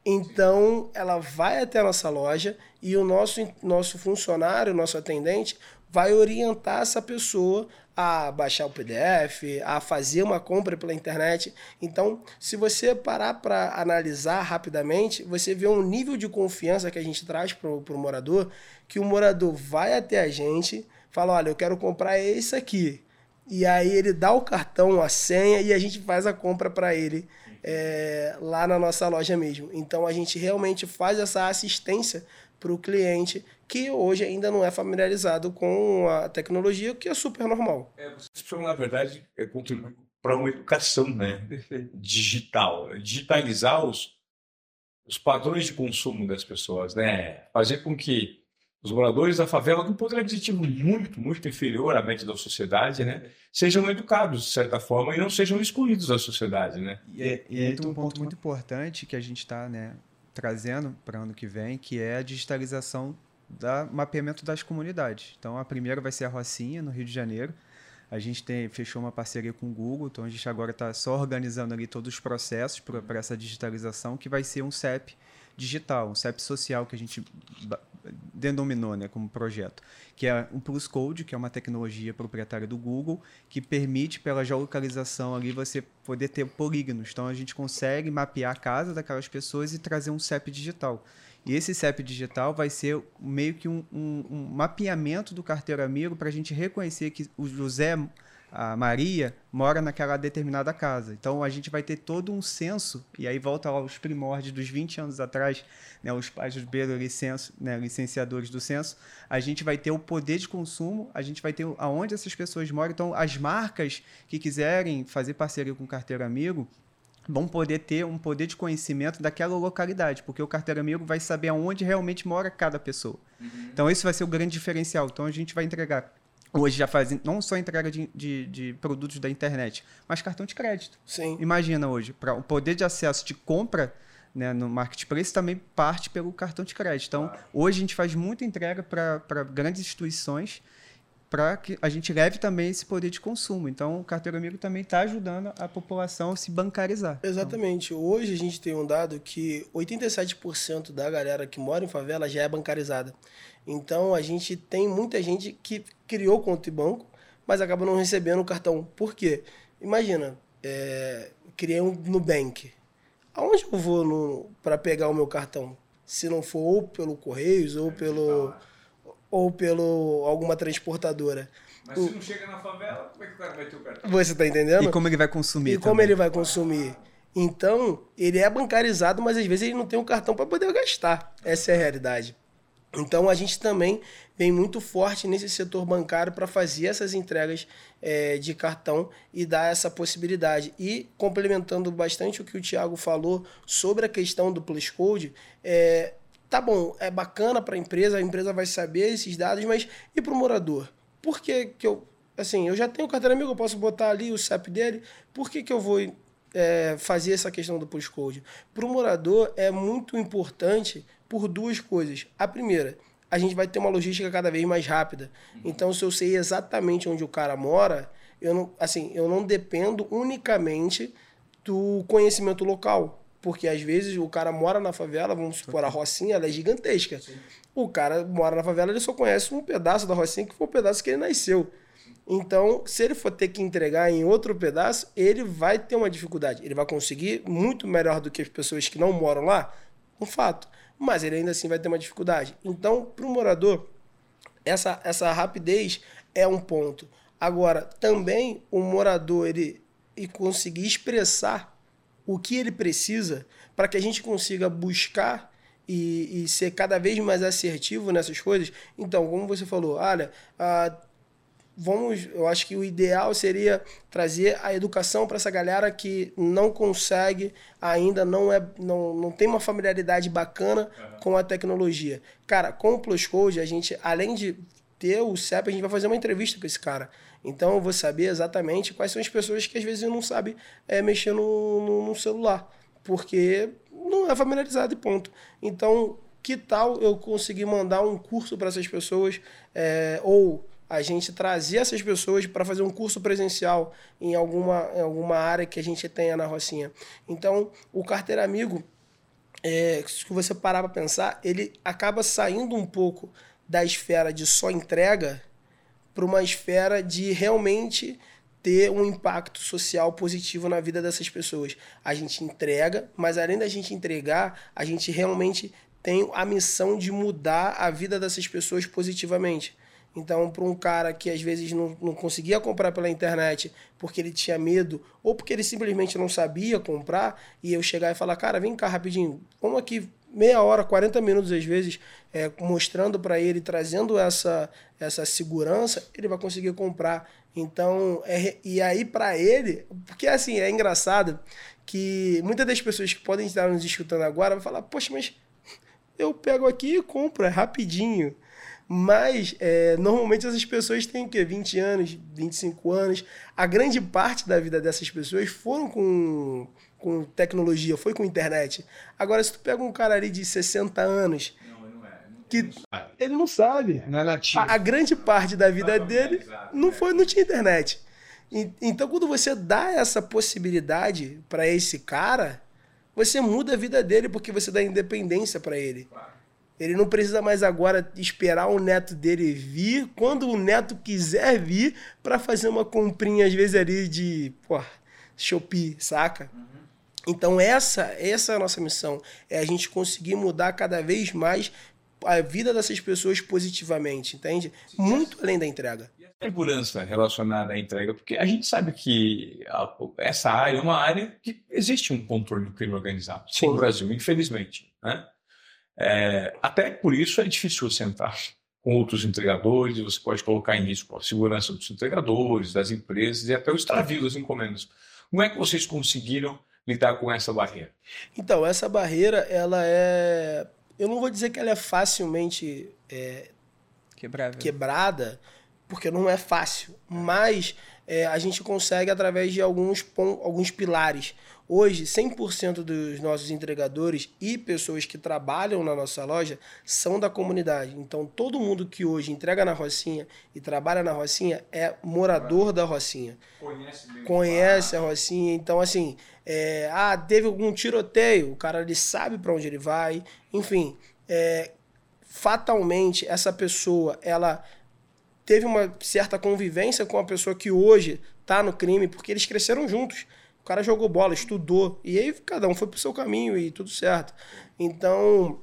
Então, ela vai até a nossa loja e o nosso, nosso funcionário, nosso atendente, vai orientar essa pessoa a baixar o PDF, a fazer uma compra pela internet. Então, se você parar para analisar rapidamente, você vê um nível de confiança que a gente traz para o morador, que o morador vai até a gente, fala, olha, eu quero comprar esse aqui. E aí ele dá o cartão, a senha e a gente faz a compra para ele é, lá na nossa loja mesmo. Então a gente realmente faz essa assistência para o cliente que hoje ainda não é familiarizado com a tecnologia, que é super normal. É, vocês precisam, na verdade, é, contribuir para uma educação né, digital, digitalizar os, os padrões de consumo das pessoas, né? fazer com que os moradores da favela, com um poder aquisitivo muito, muito inferior à média da sociedade, né, sejam educados de certa forma e não sejam excluídos da sociedade, né? E, é, e é um ponto muito importante que a gente está, né, trazendo para ano que vem, que é a digitalização do mapeamento das comunidades. Então, a primeira vai ser a Rocinha, no Rio de Janeiro. A gente tem, fechou uma parceria com o Google, então a gente agora está só organizando ali todos os processos para essa digitalização, que vai ser um CEP digital, um CEP social que a gente denominou né, como projeto, que é um Plus Code, que é uma tecnologia proprietária do Google, que permite, pela geolocalização ali, você poder ter polígonos. Então, a gente consegue mapear a casa daquelas pessoas e trazer um CEP digital. E esse CEP digital vai ser meio que um, um, um mapeamento do carteiro amigo para a gente reconhecer que o José a Maria mora naquela determinada casa. Então a gente vai ter todo um censo, e aí volta aos primórdios dos 20 anos atrás, né, os pais dos licenço, né, licenciadores do censo, a gente vai ter o poder de consumo, a gente vai ter aonde essas pessoas moram. Então as marcas que quiserem fazer parceria com o carteiro amigo, vão poder ter um poder de conhecimento daquela localidade, porque o carteiro amigo vai saber aonde realmente mora cada pessoa. Uhum. Então, esse vai ser o grande diferencial. Então, a gente vai entregar hoje já fazem não só entrega de, de, de, produtos da internet, mas cartão de crédito. Sim. Imagina hoje, para o poder de acesso de compra né, no marketplace também parte pelo cartão de crédito. Então, claro. hoje a gente faz muita entrega para grandes instituições para que a gente leve também esse poder de consumo. Então, o carteiro amigo também está ajudando a população a se bancarizar. Exatamente. Então, Hoje a gente tem um dado que 87% da galera que mora em favela já é bancarizada. Então, a gente tem muita gente que criou conta em banco, mas acaba não recebendo o cartão. Por quê? Imagina, é, criei um Nubank. Aonde eu vou para pegar o meu cartão? Se não for ou pelo Correios ou pelo ou pelo alguma transportadora. Mas se não chega na favela, como é que o cara vai ter o cartão? Você tá entendendo? E como ele vai consumir E também. como ele vai consumir. Então, ele é bancarizado, mas às vezes ele não tem o cartão para poder gastar. Essa é a realidade. Então, a gente também vem muito forte nesse setor bancário para fazer essas entregas é, de cartão e dar essa possibilidade. E complementando bastante o que o Thiago falou sobre a questão do Plus Code, é, tá bom, é bacana para a empresa, a empresa vai saber esses dados, mas e para o morador? Por que, que eu, assim, eu já tenho carteira amigo, eu posso botar ali o CEP dele, por que, que eu vou é, fazer essa questão do postcode? Para o morador é muito importante por duas coisas. A primeira, a gente vai ter uma logística cada vez mais rápida. Então, se eu sei exatamente onde o cara mora, eu não, assim, eu não dependo unicamente do conhecimento local. Porque às vezes o cara mora na favela, vamos supor, a Rocinha ela é gigantesca. Sim. O cara mora na favela, ele só conhece um pedaço da Rocinha, que foi o pedaço que ele nasceu. Então, se ele for ter que entregar em outro pedaço, ele vai ter uma dificuldade. Ele vai conseguir muito melhor do que as pessoas que não moram lá, um fato. Mas ele ainda assim vai ter uma dificuldade. Então, para o morador, essa, essa rapidez é um ponto. Agora, também o morador ele, ele conseguir expressar o que ele precisa para que a gente consiga buscar e, e, ser cada vez mais assertivo nessas coisas. Então, como você falou, olha, ah, vamos, eu acho que o ideal seria trazer a educação para essa galera que não consegue ainda, não é, não, não tem uma familiaridade bacana uhum. com a tecnologia. Cara, com o Plus Code, a gente, além de ter o CEP, a gente vai fazer uma entrevista com esse cara. Então eu vou saber exatamente quais são as pessoas que às vezes não sabem é, mexer no, no, no celular, porque não é familiarizado e ponto. Então, que tal eu conseguir mandar um curso para essas pessoas é, ou a gente trazer essas pessoas para fazer um curso presencial em alguma, em alguma área que a gente tenha na Rocinha. Então, o Carteira Amigo, é, se você parar para pensar, ele acaba saindo um pouco da esfera de só entrega para uma esfera de realmente ter um impacto social positivo na vida dessas pessoas. A gente entrega, mas além da gente entregar, a gente realmente tem a missão de mudar a vida dessas pessoas positivamente. Então, para um cara que às vezes não, não conseguia comprar pela internet porque ele tinha medo ou porque ele simplesmente não sabia comprar, e eu chegar e falar, cara, vem cá rapidinho, vamos aqui meia hora, 40 minutos às vezes, é, mostrando para ele, trazendo essa, essa segurança, ele vai conseguir comprar. Então, é, e aí para ele, porque assim, é engraçado que muitas das pessoas que podem estar nos escutando agora vão falar, poxa, mas eu pego aqui e compro, é rapidinho. Mas, é, normalmente essas pessoas têm o quê? 20 anos, 25 anos. A grande parte da vida dessas pessoas foram com, com tecnologia, foi com internet. Agora, se tu pega um cara ali de 60 anos... Não, ele não é. Que ele não sabe. Não é nativo. A, a grande parte da vida dele não, foi, não tinha internet. E, então, quando você dá essa possibilidade para esse cara, você muda a vida dele porque você dá independência para ele. Ele não precisa mais agora esperar o neto dele vir quando o neto quiser vir para fazer uma comprinha, às vezes, ali de pô, Shopee, saca? Uhum. Então, essa, essa é a nossa missão. É a gente conseguir mudar cada vez mais a vida dessas pessoas positivamente, entende? Muito além da entrega. E a segurança relacionada à entrega, porque a gente sabe que a, essa área é uma área que existe um controle do crime organizado Sim. no Brasil, infelizmente. Né? É, até por isso é difícil você entrar com outros entregadores, você pode colocar em risco a segurança dos entregadores, das empresas e até o extravio das encomendas. Como é que vocês conseguiram lidar com essa barreira? Então, essa barreira, ela é. Eu não vou dizer que ela é facilmente é, quebrada, porque não é fácil, mas é, a gente consegue através de alguns, alguns pilares. Hoje, 100% dos nossos entregadores e pessoas que trabalham na nossa loja são da comunidade. Então, todo mundo que hoje entrega na Rocinha e trabalha na Rocinha é morador da Rocinha. Conhece, Conhece a Rocinha. Então, assim, é, ah, teve algum tiroteio, o cara ele sabe para onde ele vai. Enfim, é, fatalmente, essa pessoa, ela teve uma certa convivência com a pessoa que hoje está no crime, porque eles cresceram juntos. O cara jogou bola, estudou. E aí cada um foi pro seu caminho e tudo certo. Então,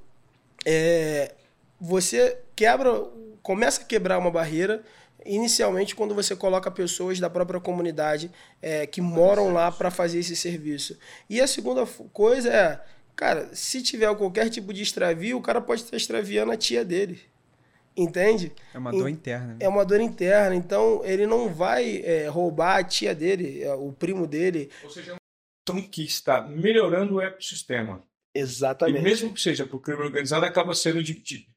é, você quebra, começa a quebrar uma barreira inicialmente quando você coloca pessoas da própria comunidade é, que moram lá para fazer esse serviço. E a segunda coisa é, cara, se tiver qualquer tipo de extravio, o cara pode estar extraviando a tia dele. Entende? É uma dor interna. Né? É uma dor interna. Então, ele não vai é, roubar a tia dele, é, o primo dele. Ou seja, é uma que está melhorando o ecossistema. Exatamente. E mesmo que seja para o crime organizado, acaba sendo, de, de,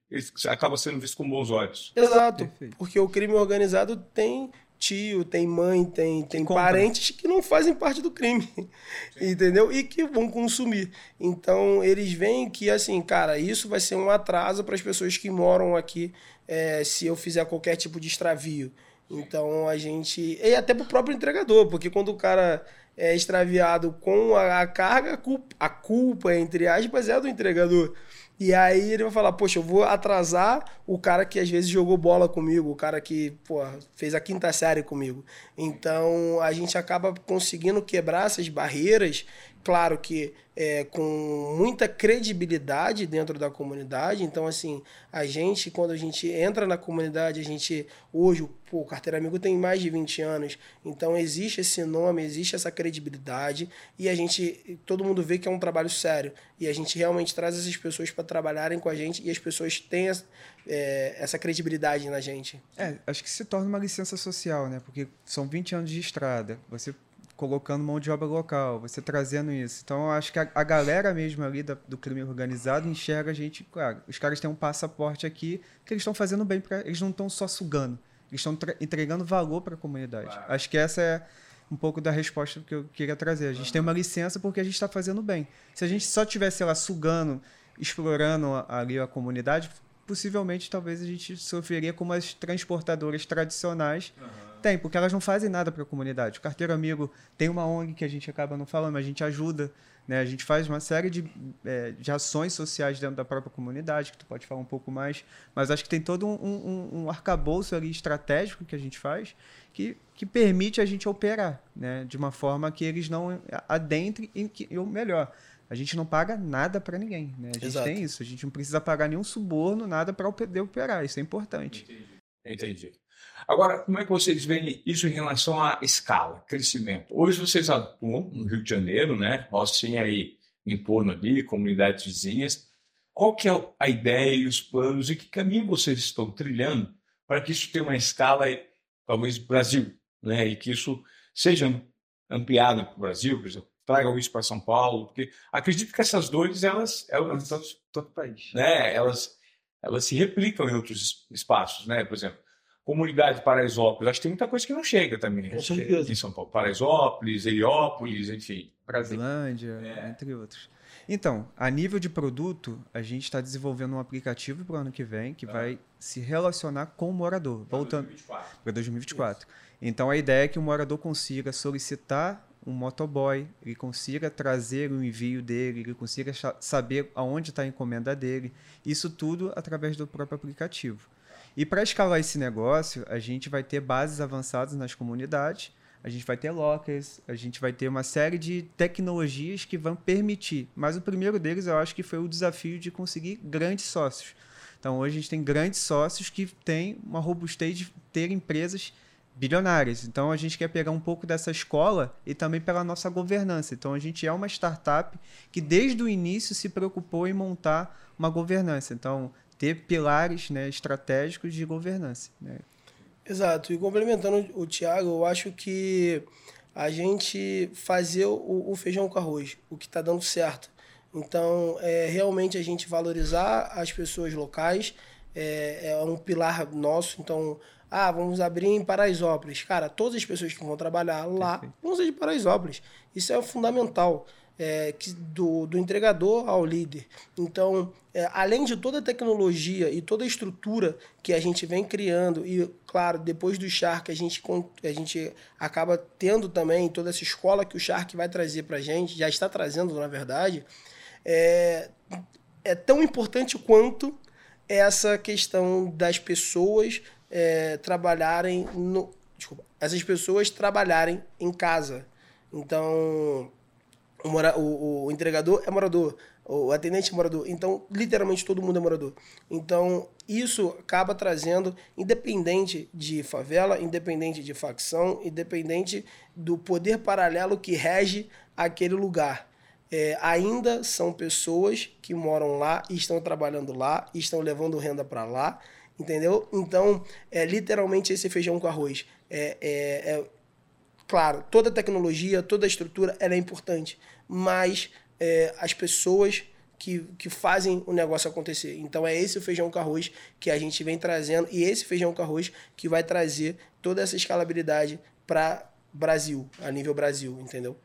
acaba sendo visto com bons olhos. Exato. Perfeito. Porque o crime organizado tem tio, tem mãe, tem, tem parentes que não fazem parte do crime, entendeu? E que vão consumir. Então, eles veem que, assim, cara, isso vai ser um atraso para as pessoas que moram aqui é, se eu fizer qualquer tipo de extravio. Então, a gente... E até para o próprio entregador, porque quando o cara é extraviado com a, a carga, a culpa, a culpa, entre aspas, é do entregador. E aí ele vai falar, poxa, eu vou atrasar o cara que às vezes jogou bola comigo, o cara que pô, fez a quinta série comigo. Então a gente acaba conseguindo quebrar essas barreiras claro que é, com muita credibilidade dentro da comunidade. Então, assim, a gente, quando a gente entra na comunidade, a gente, hoje, pô, o Carteira Amigo tem mais de 20 anos, então existe esse nome, existe essa credibilidade e a gente, todo mundo vê que é um trabalho sério e a gente realmente traz essas pessoas para trabalharem com a gente e as pessoas têm é, essa credibilidade na gente. É, acho que se torna uma licença social, né? Porque são 20 anos de estrada. Você colocando mão de obra local, você trazendo isso. Então, eu acho que a, a galera mesmo ali da, do crime organizado enxerga a gente, claro, os caras têm um passaporte aqui que eles estão fazendo bem para, eles não estão só sugando, eles estão entregando valor para a comunidade. Claro. Acho que essa é um pouco da resposta que eu queria trazer. A gente tem uma licença porque a gente está fazendo bem. Se a gente só tivesse lá sugando, explorando ali a comunidade, possivelmente talvez a gente sofreria como as transportadoras tradicionais. Uhum tem, porque elas não fazem nada para a comunidade. O Carteiro Amigo tem uma ONG que a gente acaba não falando, mas a gente ajuda. Né? A gente faz uma série de, é, de ações sociais dentro da própria comunidade, que tu pode falar um pouco mais. Mas acho que tem todo um, um, um arcabouço ali estratégico que a gente faz que, que permite a gente operar né? de uma forma que eles não adentrem, e, ou melhor, a gente não paga nada para ninguém. Né? A gente Exato. tem isso. A gente não precisa pagar nenhum suborno, nada para poder operar. Isso é importante. Entendi. Entendi. Agora, como é que vocês veem isso em relação à escala, crescimento? Hoje vocês atuam no Rio de Janeiro, né? Rocinha aí em torno ali, comunidades vizinhas. Qual que é a ideia e os planos e que caminho vocês estão trilhando para que isso tenha uma escala, talvez, Brasil, né? E que isso seja ampliado para o Brasil, por exemplo, tragam isso para São Paulo, porque acredito que essas dores, elas... elas todo, todo país. Né? Elas, elas se replicam em outros espaços, né? Por exemplo, comunidade de Paraisópolis, acho que tem muita coisa que não chega também. Com certeza. Em São Paulo. Paraisópolis, Heliópolis, enfim. Brasilândia, é. entre outros. Então, a nível de produto, a gente está desenvolvendo um aplicativo para o ano que vem que ah. vai se relacionar com o morador. Para voltando para 2024. Isso. Então, a ideia é que o morador consiga solicitar um motoboy, ele consiga trazer o envio dele, ele consiga saber aonde está a encomenda dele. Isso tudo através do próprio aplicativo. E para escalar esse negócio, a gente vai ter bases avançadas nas comunidades, a gente vai ter lockers, a gente vai ter uma série de tecnologias que vão permitir. Mas o primeiro deles, eu acho que foi o desafio de conseguir grandes sócios. Então, hoje a gente tem grandes sócios que têm uma robustez de ter empresas bilionárias. Então, a gente quer pegar um pouco dessa escola e também pela nossa governança. Então, a gente é uma startup que desde o início se preocupou em montar uma governança. Então, ter pilares né, estratégicos de governança. Né? Exato. E complementando o Tiago, eu acho que a gente fazer o, o feijão com arroz, o que está dando certo. Então, é realmente a gente valorizar as pessoas locais, é, é um pilar nosso. Então, ah, vamos abrir em Paraisópolis. Cara, todas as pessoas que vão trabalhar lá vão ser de Paraisópolis. Isso é fundamental é, que, do, do entregador ao líder. Então, é, além de toda a tecnologia e toda a estrutura que a gente vem criando, e claro, depois do Shark a gente, a gente acaba tendo também toda essa escola que o Shark vai trazer para a gente, já está trazendo na verdade, é, é tão importante quanto essa questão das pessoas é, trabalharem no. Desculpa, essas pessoas trabalharem em casa. Então, o, mora, o, o entregador é morador, o atendente é morador. Então, literalmente todo mundo é morador. Então, isso acaba trazendo, independente de favela, independente de facção, independente do poder paralelo que rege aquele lugar. É, ainda são pessoas que moram lá estão trabalhando lá estão levando renda para lá, entendeu? Então, é literalmente esse feijão com arroz. É, é, é, claro, toda tecnologia, toda estrutura, ela é importante mas é, as pessoas que, que fazem o negócio acontecer. Então é esse feijão com arroz que a gente vem trazendo e esse feijão com arroz que vai trazer toda essa escalabilidade para Brasil, a nível Brasil, entendeu?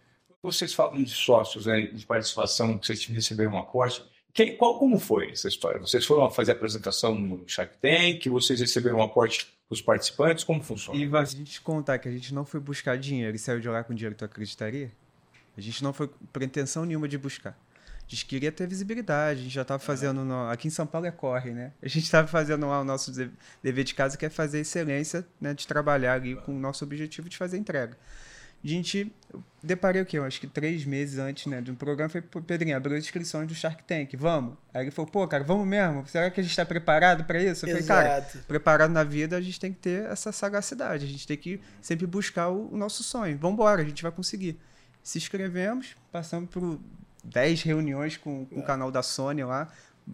Vocês falam de sócios, né, de participação, que vocês receberam um aporte. Quem, qual, como foi essa história? Vocês foram fazer a apresentação no Shark Tank, vocês receberam um aporte dos participantes, como funciona? E a gente contar que a gente não foi buscar dinheiro e saiu de lá com dinheiro, tu acreditaria? A gente não foi pretensão nenhuma de buscar. A gente queria ter visibilidade, a gente já estava fazendo. No, aqui em São Paulo é corre, né? A gente estava fazendo lá o nosso dever de casa, que é fazer excelência, né? De trabalhar ali com o nosso objetivo de fazer entrega. A gente deparei o quê? Eu acho que três meses antes né, de um programa, foi, Pedrinho, abriu as inscrições do Shark Tank, vamos? Aí ele falou, pô, cara, vamos mesmo? Será que a gente está preparado para isso? Eu Exato. falei, cara, preparado na vida, a gente tem que ter essa sagacidade, a gente tem que sempre buscar o, o nosso sonho. Vamos embora, a gente vai conseguir se inscrevemos, passamos por 10 reuniões com, com é. o canal da Sony lá,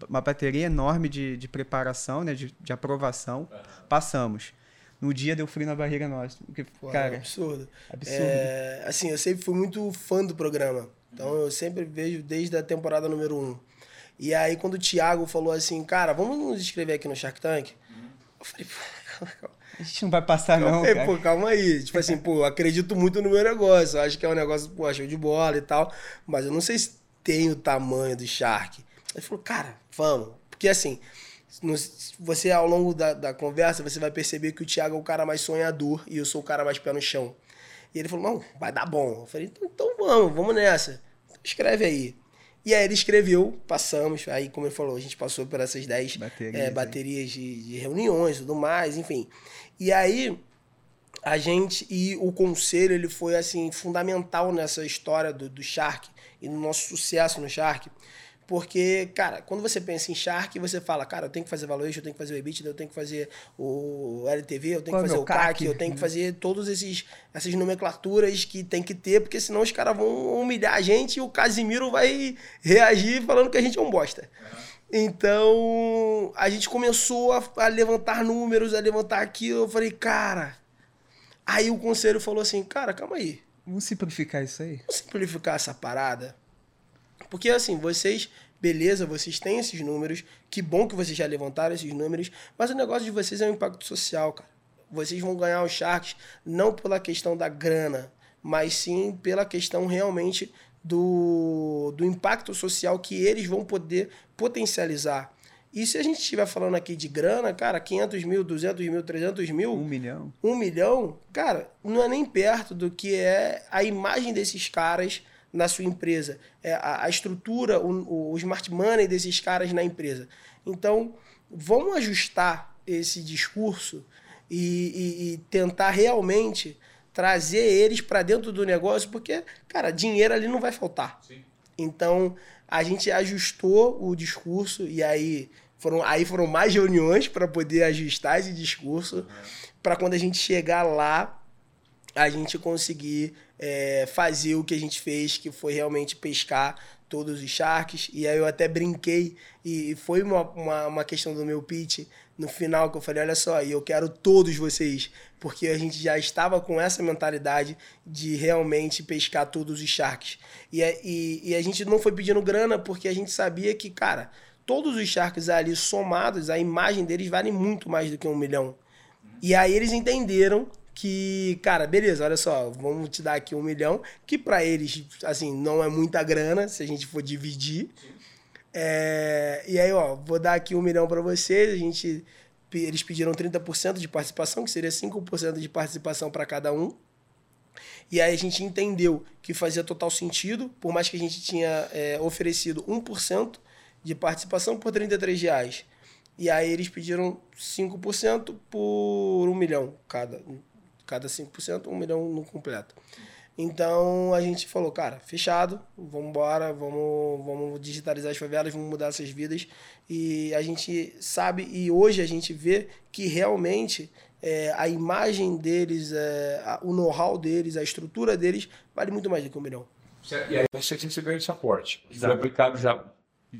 uma bateria enorme de, de preparação, né, de, de aprovação, passamos. No dia deu frio na barriga nossa. Porque, Pô, cara, é absurdo. absurdo. É, assim, eu sempre fui muito fã do programa. Então eu sempre vejo desde a temporada número 1. Um. E aí quando o Thiago falou assim, cara, vamos nos inscrever aqui no Shark Tank? Eu falei, pô, a gente não vai passar, calma não. Aí, pô, calma aí. Tipo assim, pô, acredito muito no meu negócio. Acho que é um negócio, pô, show de bola e tal. Mas eu não sei se tem o tamanho do Shark. Ele falou, cara, vamos. Porque assim, você ao longo da, da conversa, você vai perceber que o Thiago é o cara mais sonhador e eu sou o cara mais pé no chão. E ele falou, não, vai dar bom. Eu falei, então, então vamos, vamos nessa. Escreve aí. E aí ele escreveu, passamos, aí como ele falou, a gente passou por essas 10 baterias, é, baterias de, de, reuniões e tudo mais, enfim. E aí a gente e o conselho ele foi assim fundamental nessa história do, do Shark e no nosso sucesso no Shark, Porque, cara, quando você pensa em Shark, você fala, cara, eu tenho que fazer valuation, eu tenho que fazer o EBITDA, eu tenho que fazer o LTV, eu tenho que é fazer o CAC, CAC? eu tenho que fazer todas essas nomenclaturas que tem que ter, porque senão os caras vão humilhar a gente e o Casimiro vai reagir falando que a gente é um bosta. Então, a gente começou a, a levantar números, a levantar aquilo. Eu falei, cara. Aí o conselho falou assim: cara, calma aí. Vamos simplificar isso aí? Vamos simplificar essa parada. Porque assim, vocês, beleza, vocês têm esses números. Que bom que vocês já levantaram esses números. Mas o negócio de vocês é o impacto social, cara. Vocês vão ganhar os Sharks não pela questão da grana, mas sim pela questão realmente do, do impacto social que eles vão poder potencializar. E se a gente estiver falando aqui de grana, cara, 500 mil, 200 mil, 300 mil, Um milhão? um milhão, cara, não é nem perto do que é a imagem desses caras na sua empresa, é a, a estrutura, o, o smart money desses caras na empresa. Então, vamos ajustar esse discurso e, e- e tentar realmente trazer eles para dentro do negócio, porque, cara, dinheiro ali não vai faltar. Então, a gente ajustou o discurso e aí foram, aí foram mais reuniões para poder ajustar esse discurso, para quando a gente chegar lá, a gente conseguir é, fazer o que a gente fez, que foi realmente pescar todos os sharks. E aí eu até brinquei, e foi uma, uma, uma questão do meu pitch no final, que eu falei, olha só, eu quero todos vocês, porque a gente já estava com essa mentalidade de realmente pescar todos os sharks. E, a- e, e a gente não foi pedindo grana, porque a gente sabia que, cara, todos os sharks ali somados, a imagem deles vale muito mais do que um milhão. E aí eles entenderam que, cara, beleza, olha só, vamos te dar aqui um milhão, que pra eles, assim, não é muita grana, se a gente for dividir. É, e aí, ó, vou dar aqui um milhão pra vocês, a gente, eles pediram 30% de participação, que seria 5% de participação para cada um. E aí a gente entendeu que fazia total sentido, por mais que a gente tinha é, oferecido 1% de participação por 33 reais. E aí eles pediram 5% por 1 milhão cada. Cada 5%, 1 milhão no completo. Então a gente falou, cara, fechado, vamos embora, vamos, vamos digitalizar as favelas, vamos mudar essas vidas. E a gente sabe, e hoje a gente vê que realmente é, a imagem deles, é, a- o know-how deles, a estrutura deles, vale muito mais do que um milhão. E aí você recebeu esse aporte. Foi aplicado já.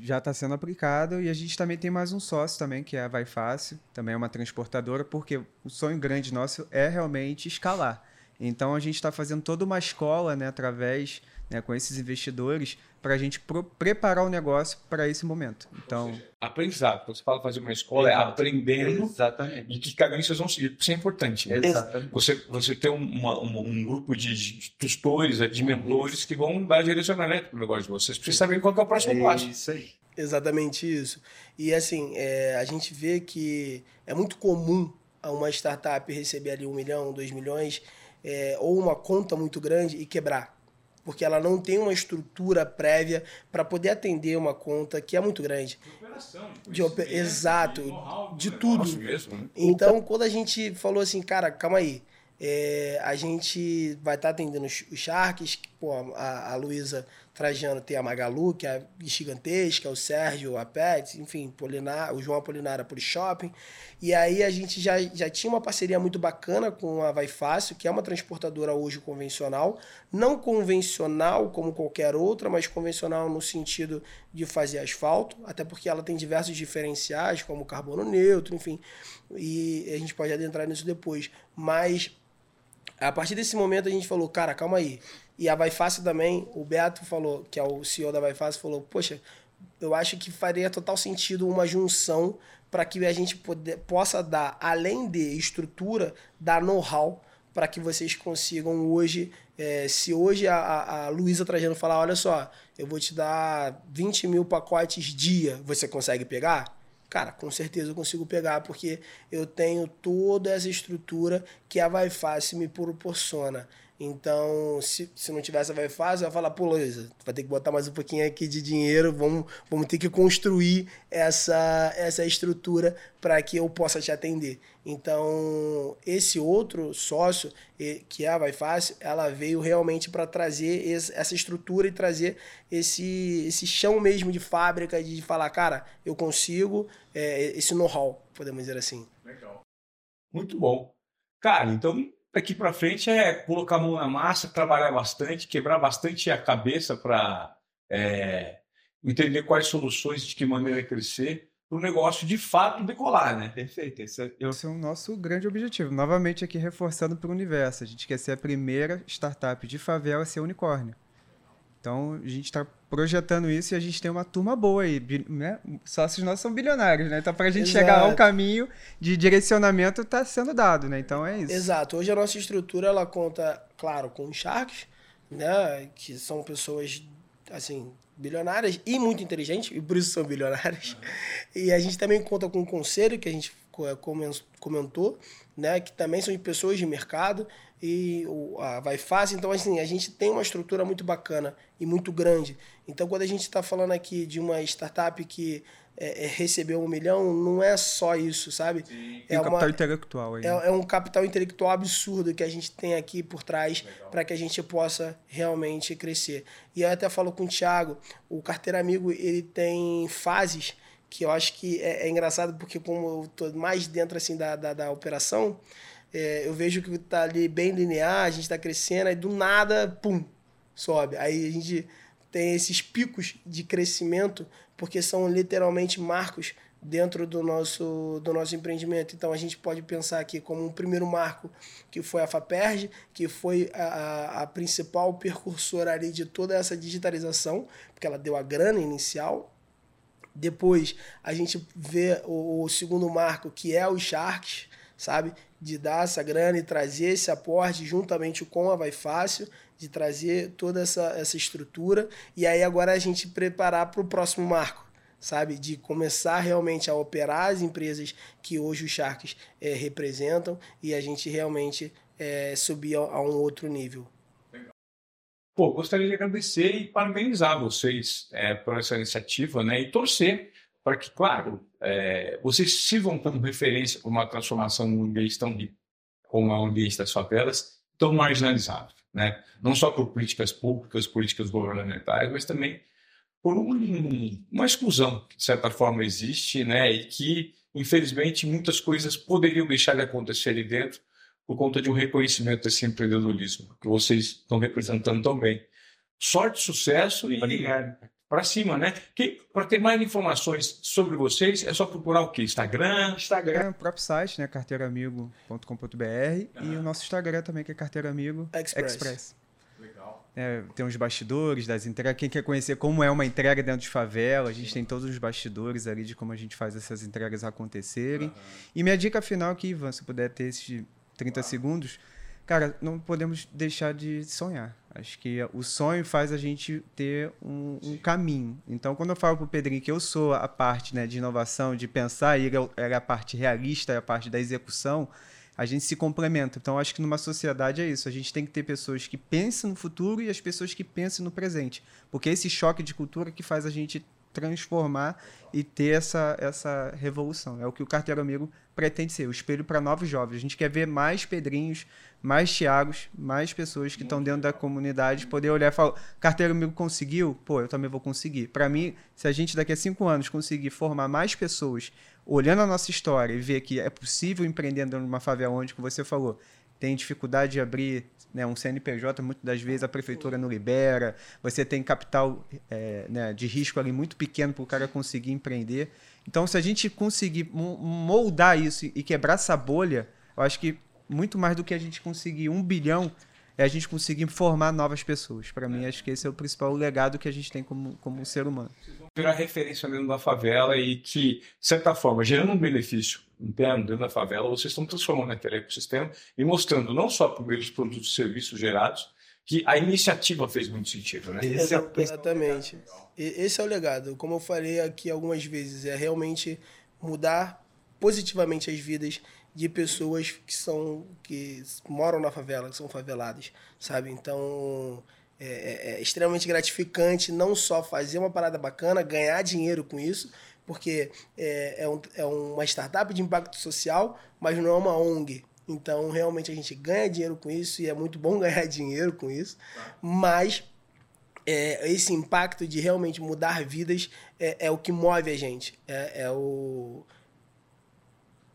Já está sendo aplicado e a gente também tem mais um sócio também, que é a Vai Fácil, também é uma transportadora, porque o sonho grande nosso é realmente escalar. Então a gente está fazendo toda uma escola, né, através, né, com esses investidores, para a gente pro- preparar o negócio para esse momento. Então, Aprendizado. Quando você fala fazer uma escola, é Exato. aprendendo Exatamente. de que caminho vocês vão seguir. Isso é importante. né? Exatamente. Você, você tem uma- uma- um grupo de, tutores, de mentores que vão dar direcionamento para o negócio de vocês, para vocês saberem qual que é o próximo passo. Isso aí. Exatamente isso. E assim, é, a gente vê que é muito comum a uma startup receber ali um milhão, dois milhões, é, ou uma conta muito grande e quebrar. Porque ela não tem uma estrutura prévia para poder atender uma conta que é muito grande. De ope- Exato, de tudo. Nosso mesmo, né? Então, quando a gente falou assim, cara, calma aí, é, a gente vai estar atendendo os, os Sharks, pô, a, a Luísa Trajano tem a Magalu, que é gigantesca, o Sérgio, a Pet, enfim, Polinar, o João Apolinar, a Shopping. E aí a gente já, já tinha uma parceria muito bacana com a Vai Fácil, que é uma transportadora hoje convencional, não convencional como qualquer outra, mas convencional no sentido de fazer asfalto, até porque ela tem diversos diferenciais, como carbono neutro, enfim, e a gente pode adentrar nisso depois. Mas a partir desse momento a gente falou, cara, calma aí. E a Vai Fácil também, o Beto falou, que é o CEO da Vai Fácil, falou, poxa, eu acho que faria total sentido uma junção para que a gente poder, possa dar, além de estrutura, dar know-how para que vocês consigam hoje, eh, se hoje a, a, a Luísa Trajano falar, olha só, eu vou te dar 20 mil pacotes dia, você consegue pegar? Cara, com certeza eu consigo pegar, porque eu tenho toda essa estrutura que a Vai Fácil me proporciona. Então, se, se não tivesse a eu ia falar, pô, Luísa, vai ter que botar mais um pouquinho aqui de dinheiro, vamos, vamos ter que construir essa, essa estrutura para que eu possa te atender. Então, esse outro sócio, que é a Fácil, ela veio realmente para trazer essa estrutura e trazer esse, esse chão mesmo de fábrica, de falar, cara, eu consigo, é, esse know-how, podemos dizer assim. Legal. Muito bom. Cara, então daqui para frente é colocar a mão na massa, trabalhar bastante, quebrar bastante a cabeça para é, entender quais soluções, de que maneira crescer, para o negócio de fato decolar, né? Perfeito. Esse é, esse é o nosso grande objetivo. Novamente aqui reforçando para o universo. A gente quer ser a primeira startup de favela a ser unicórnio. Então, a gente está projetando isso e a gente tem uma turma boa aí, né? Sócios nossos são bilionários, né? Então, para a gente Exato. chegar ao caminho de direcionamento, está sendo dado, né? Então, é isso. Exato. Hoje a nossa estrutura, ela conta, claro, com os Sharks, né? Que são pessoas, assim, bilionárias e muito inteligentes, e por isso são bilionárias. E a gente também conta com um conselho, que a gente comentou, né? Que também são de pessoas de mercado e a Vai Fácil. Então, assim, a gente tem uma estrutura muito bacana e muito grande. Então, quando a gente está falando aqui de uma startup que é, é, recebeu um milhão, não é só isso, sabe? Sim. É um capital intelectual aí. É, é, um capital intelectual absurdo que a gente tem aqui por trás para que a gente possa realmente crescer. E eu até falo com o Thiago, o Carteira Amigo, ele tem fases que eu acho que é, é engraçado porque como eu estou mais dentro assim da, da, da operação, é, eu vejo que está ali bem linear, a gente está crescendo, aí do nada, pum, sobe. Aí a gente tem esses picos de crescimento, porque são literalmente marcos dentro do nosso, do nosso empreendimento. Então a gente pode pensar aqui como um primeiro marco, que foi a FAPERJ, que foi a, a principal percursora ali de toda essa digitalização, porque ela deu a grana inicial. Depois a gente vê o, o segundo marco, que é os Sharks, sabe? De dar essa grana e trazer esse aporte juntamente com a Vai Fácil, de trazer toda essa, essa estrutura. E aí agora a gente preparar para o próximo marco, sabe? De começar realmente a operar as empresas que hoje os Sharks é, representam e a gente realmente é, subir a, a um outro nível. Pô, gostaria de agradecer e parabenizar vocês é, por essa iniciativa, né? E torcer para que, claro, é, vocês sirvam como referência para uma transformação num ambiente tão como é o ambiente das favelas, tão marginalizado, né? Não só por políticas públicas, políticas governamentais, mas também por um, uma exclusão que, de certa forma, existe, né? E que, infelizmente, muitas coisas poderiam deixar de acontecer ali dentro por conta de um reconhecimento desse empreendedorismo que vocês estão representando tão bem. Sorte, sucesso e para cima, né? Para ter mais informações sobre vocês, é só procurar o quê? Instagram? Instagram, é, o próprio site, né? carteiraamigo.com.br e o nosso Instagram também, que é Carteiraamigo Express. Express. Legal. É, tem os bastidores das entregas. Quem quer conhecer como é uma entrega dentro de favela, a gente tem todos os bastidores ali de como a gente faz essas entregas acontecerem. Uhum. E minha dica final aqui, Ivan, se puder ter esses 30 segundos, cara, não podemos deixar de sonhar. Acho que o sonho faz a gente ter um, um caminho. Então, quando eu falo para o Pedrinho que eu sou a parte né, de inovação, de pensar, e ele é a parte realista, é a parte da execução, a gente se complementa. Então, acho que numa sociedade é isso. A gente tem que ter pessoas que pensam no futuro e as pessoas que pensam no presente. Porque esse choque de cultura que faz a gente transformar e ter essa, essa revolução. É o que o Carteiro Amigo pretende ser, o espelho para novos jovens. A gente quer ver mais Pedrinhos, mais Tiagos, mais pessoas que estão dentro da comunidade, poder olhar e falar, Carteiro Amigo conseguiu? Pô, eu também vou conseguir. Para mim, se a gente daqui a cinco anos conseguir formar mais pessoas, olhando a nossa história e ver que é possível empreender dentro de uma favela onde, como você falou, tem dificuldade de abrir né, um CNPJ, muitas das vezes a prefeitura não libera, você tem capital é, né, de risco ali muito pequeno para o cara conseguir empreender. Então, se a gente conseguir moldar isso e quebrar essa bolha, eu acho que muito mais do que a gente conseguir um bilhão é a gente conseguir formar novas pessoas. Para mim, acho que esse é o principal legado que a gente tem como, como ser humano. Virar referência dentro da favela e que, de certa forma, gerando um benefício interno dentro da favela, vocês estão transformando aquele ecossistema e mostrando não só por meio dos produtos e serviços gerados, que a iniciativa fez muito sentido, né? Esse é Exatamente. Esse é o legado. Como eu falei aqui algumas vezes, é realmente mudar positivamente as vidas de pessoas que são que moram na favela, que são faveladas, sabe? Então é, é, é extremamente gratificante não só fazer uma parada bacana, ganhar dinheiro com isso, porque é, é, um, é uma startup de impacto social, mas não é uma ONG. Então, realmente, a gente ganha dinheiro com isso e é muito bom ganhar dinheiro com isso, mas é, esse impacto de realmente mudar vidas é, é o que move a gente. É, é o.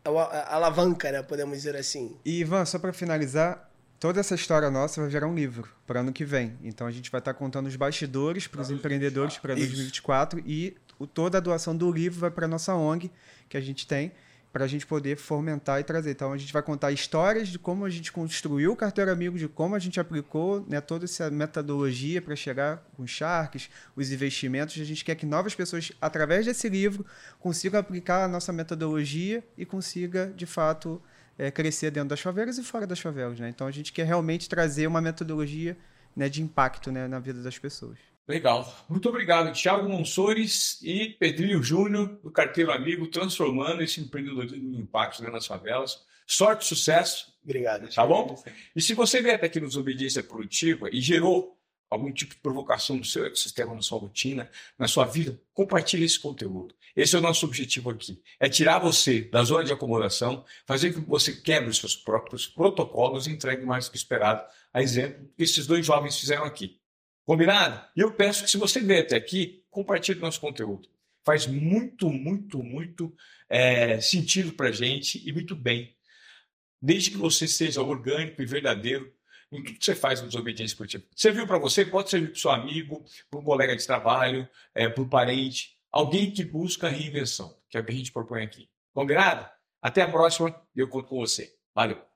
É a alavanca, né? Podemos dizer assim. E, Ivan, só para finalizar, toda essa história nossa vai virar um livro para ano que vem. Então a gente vai estar tá contando os bastidores para os empreendedores para 2024 e toda a doação do livro vai para nossa ONG que a gente tem para a gente poder fomentar e trazer. Então, a gente vai contar histórias de como a gente construiu o Carteiro Amigo, de como a gente aplicou né, toda essa metodologia para chegar com os Sharks, os investimentos. A gente quer que novas pessoas, através desse livro, consigam aplicar a nossa metodologia e consiga, de fato, é, crescer dentro das favelas e fora das favelas. Né? Então, a gente quer realmente trazer uma metodologia né, de impacto né, na vida das pessoas. Legal. Muito obrigado, Thiago Monsores e Pedrinho Júnior, do Carteiro Amigo, transformando esse empreendedorismo em impacto nas favelas. Sorte, sucesso. Obrigado. Tá bom? E se você vier até aqui nos Obediência Produtiva e gerou algum tipo de provocação no seu ecossistema, na sua rotina, na sua vida, compartilhe esse conteúdo. Esse é o nosso objetivo aqui. É tirar você da zona de acomodação, fazer com que você quebre os seus próprios protocolos e entregue mais do que esperado. A exemplo que esses dois jovens fizeram aqui. Combinado? E eu peço que se você veio até aqui, compartilhe nosso conteúdo. Faz muito, muito, muito é, sentido para gente e muito bem. Desde que você seja orgânico e verdadeiro em tudo que você faz no Desobediência Esportiva. Serviu para você, pode servir para o seu amigo, para um colega de trabalho, é, para um parente, alguém que busca reinvenção, que é o que a gente propõe aqui. Combinado? Até a próxima e eu conto com você. Valeu!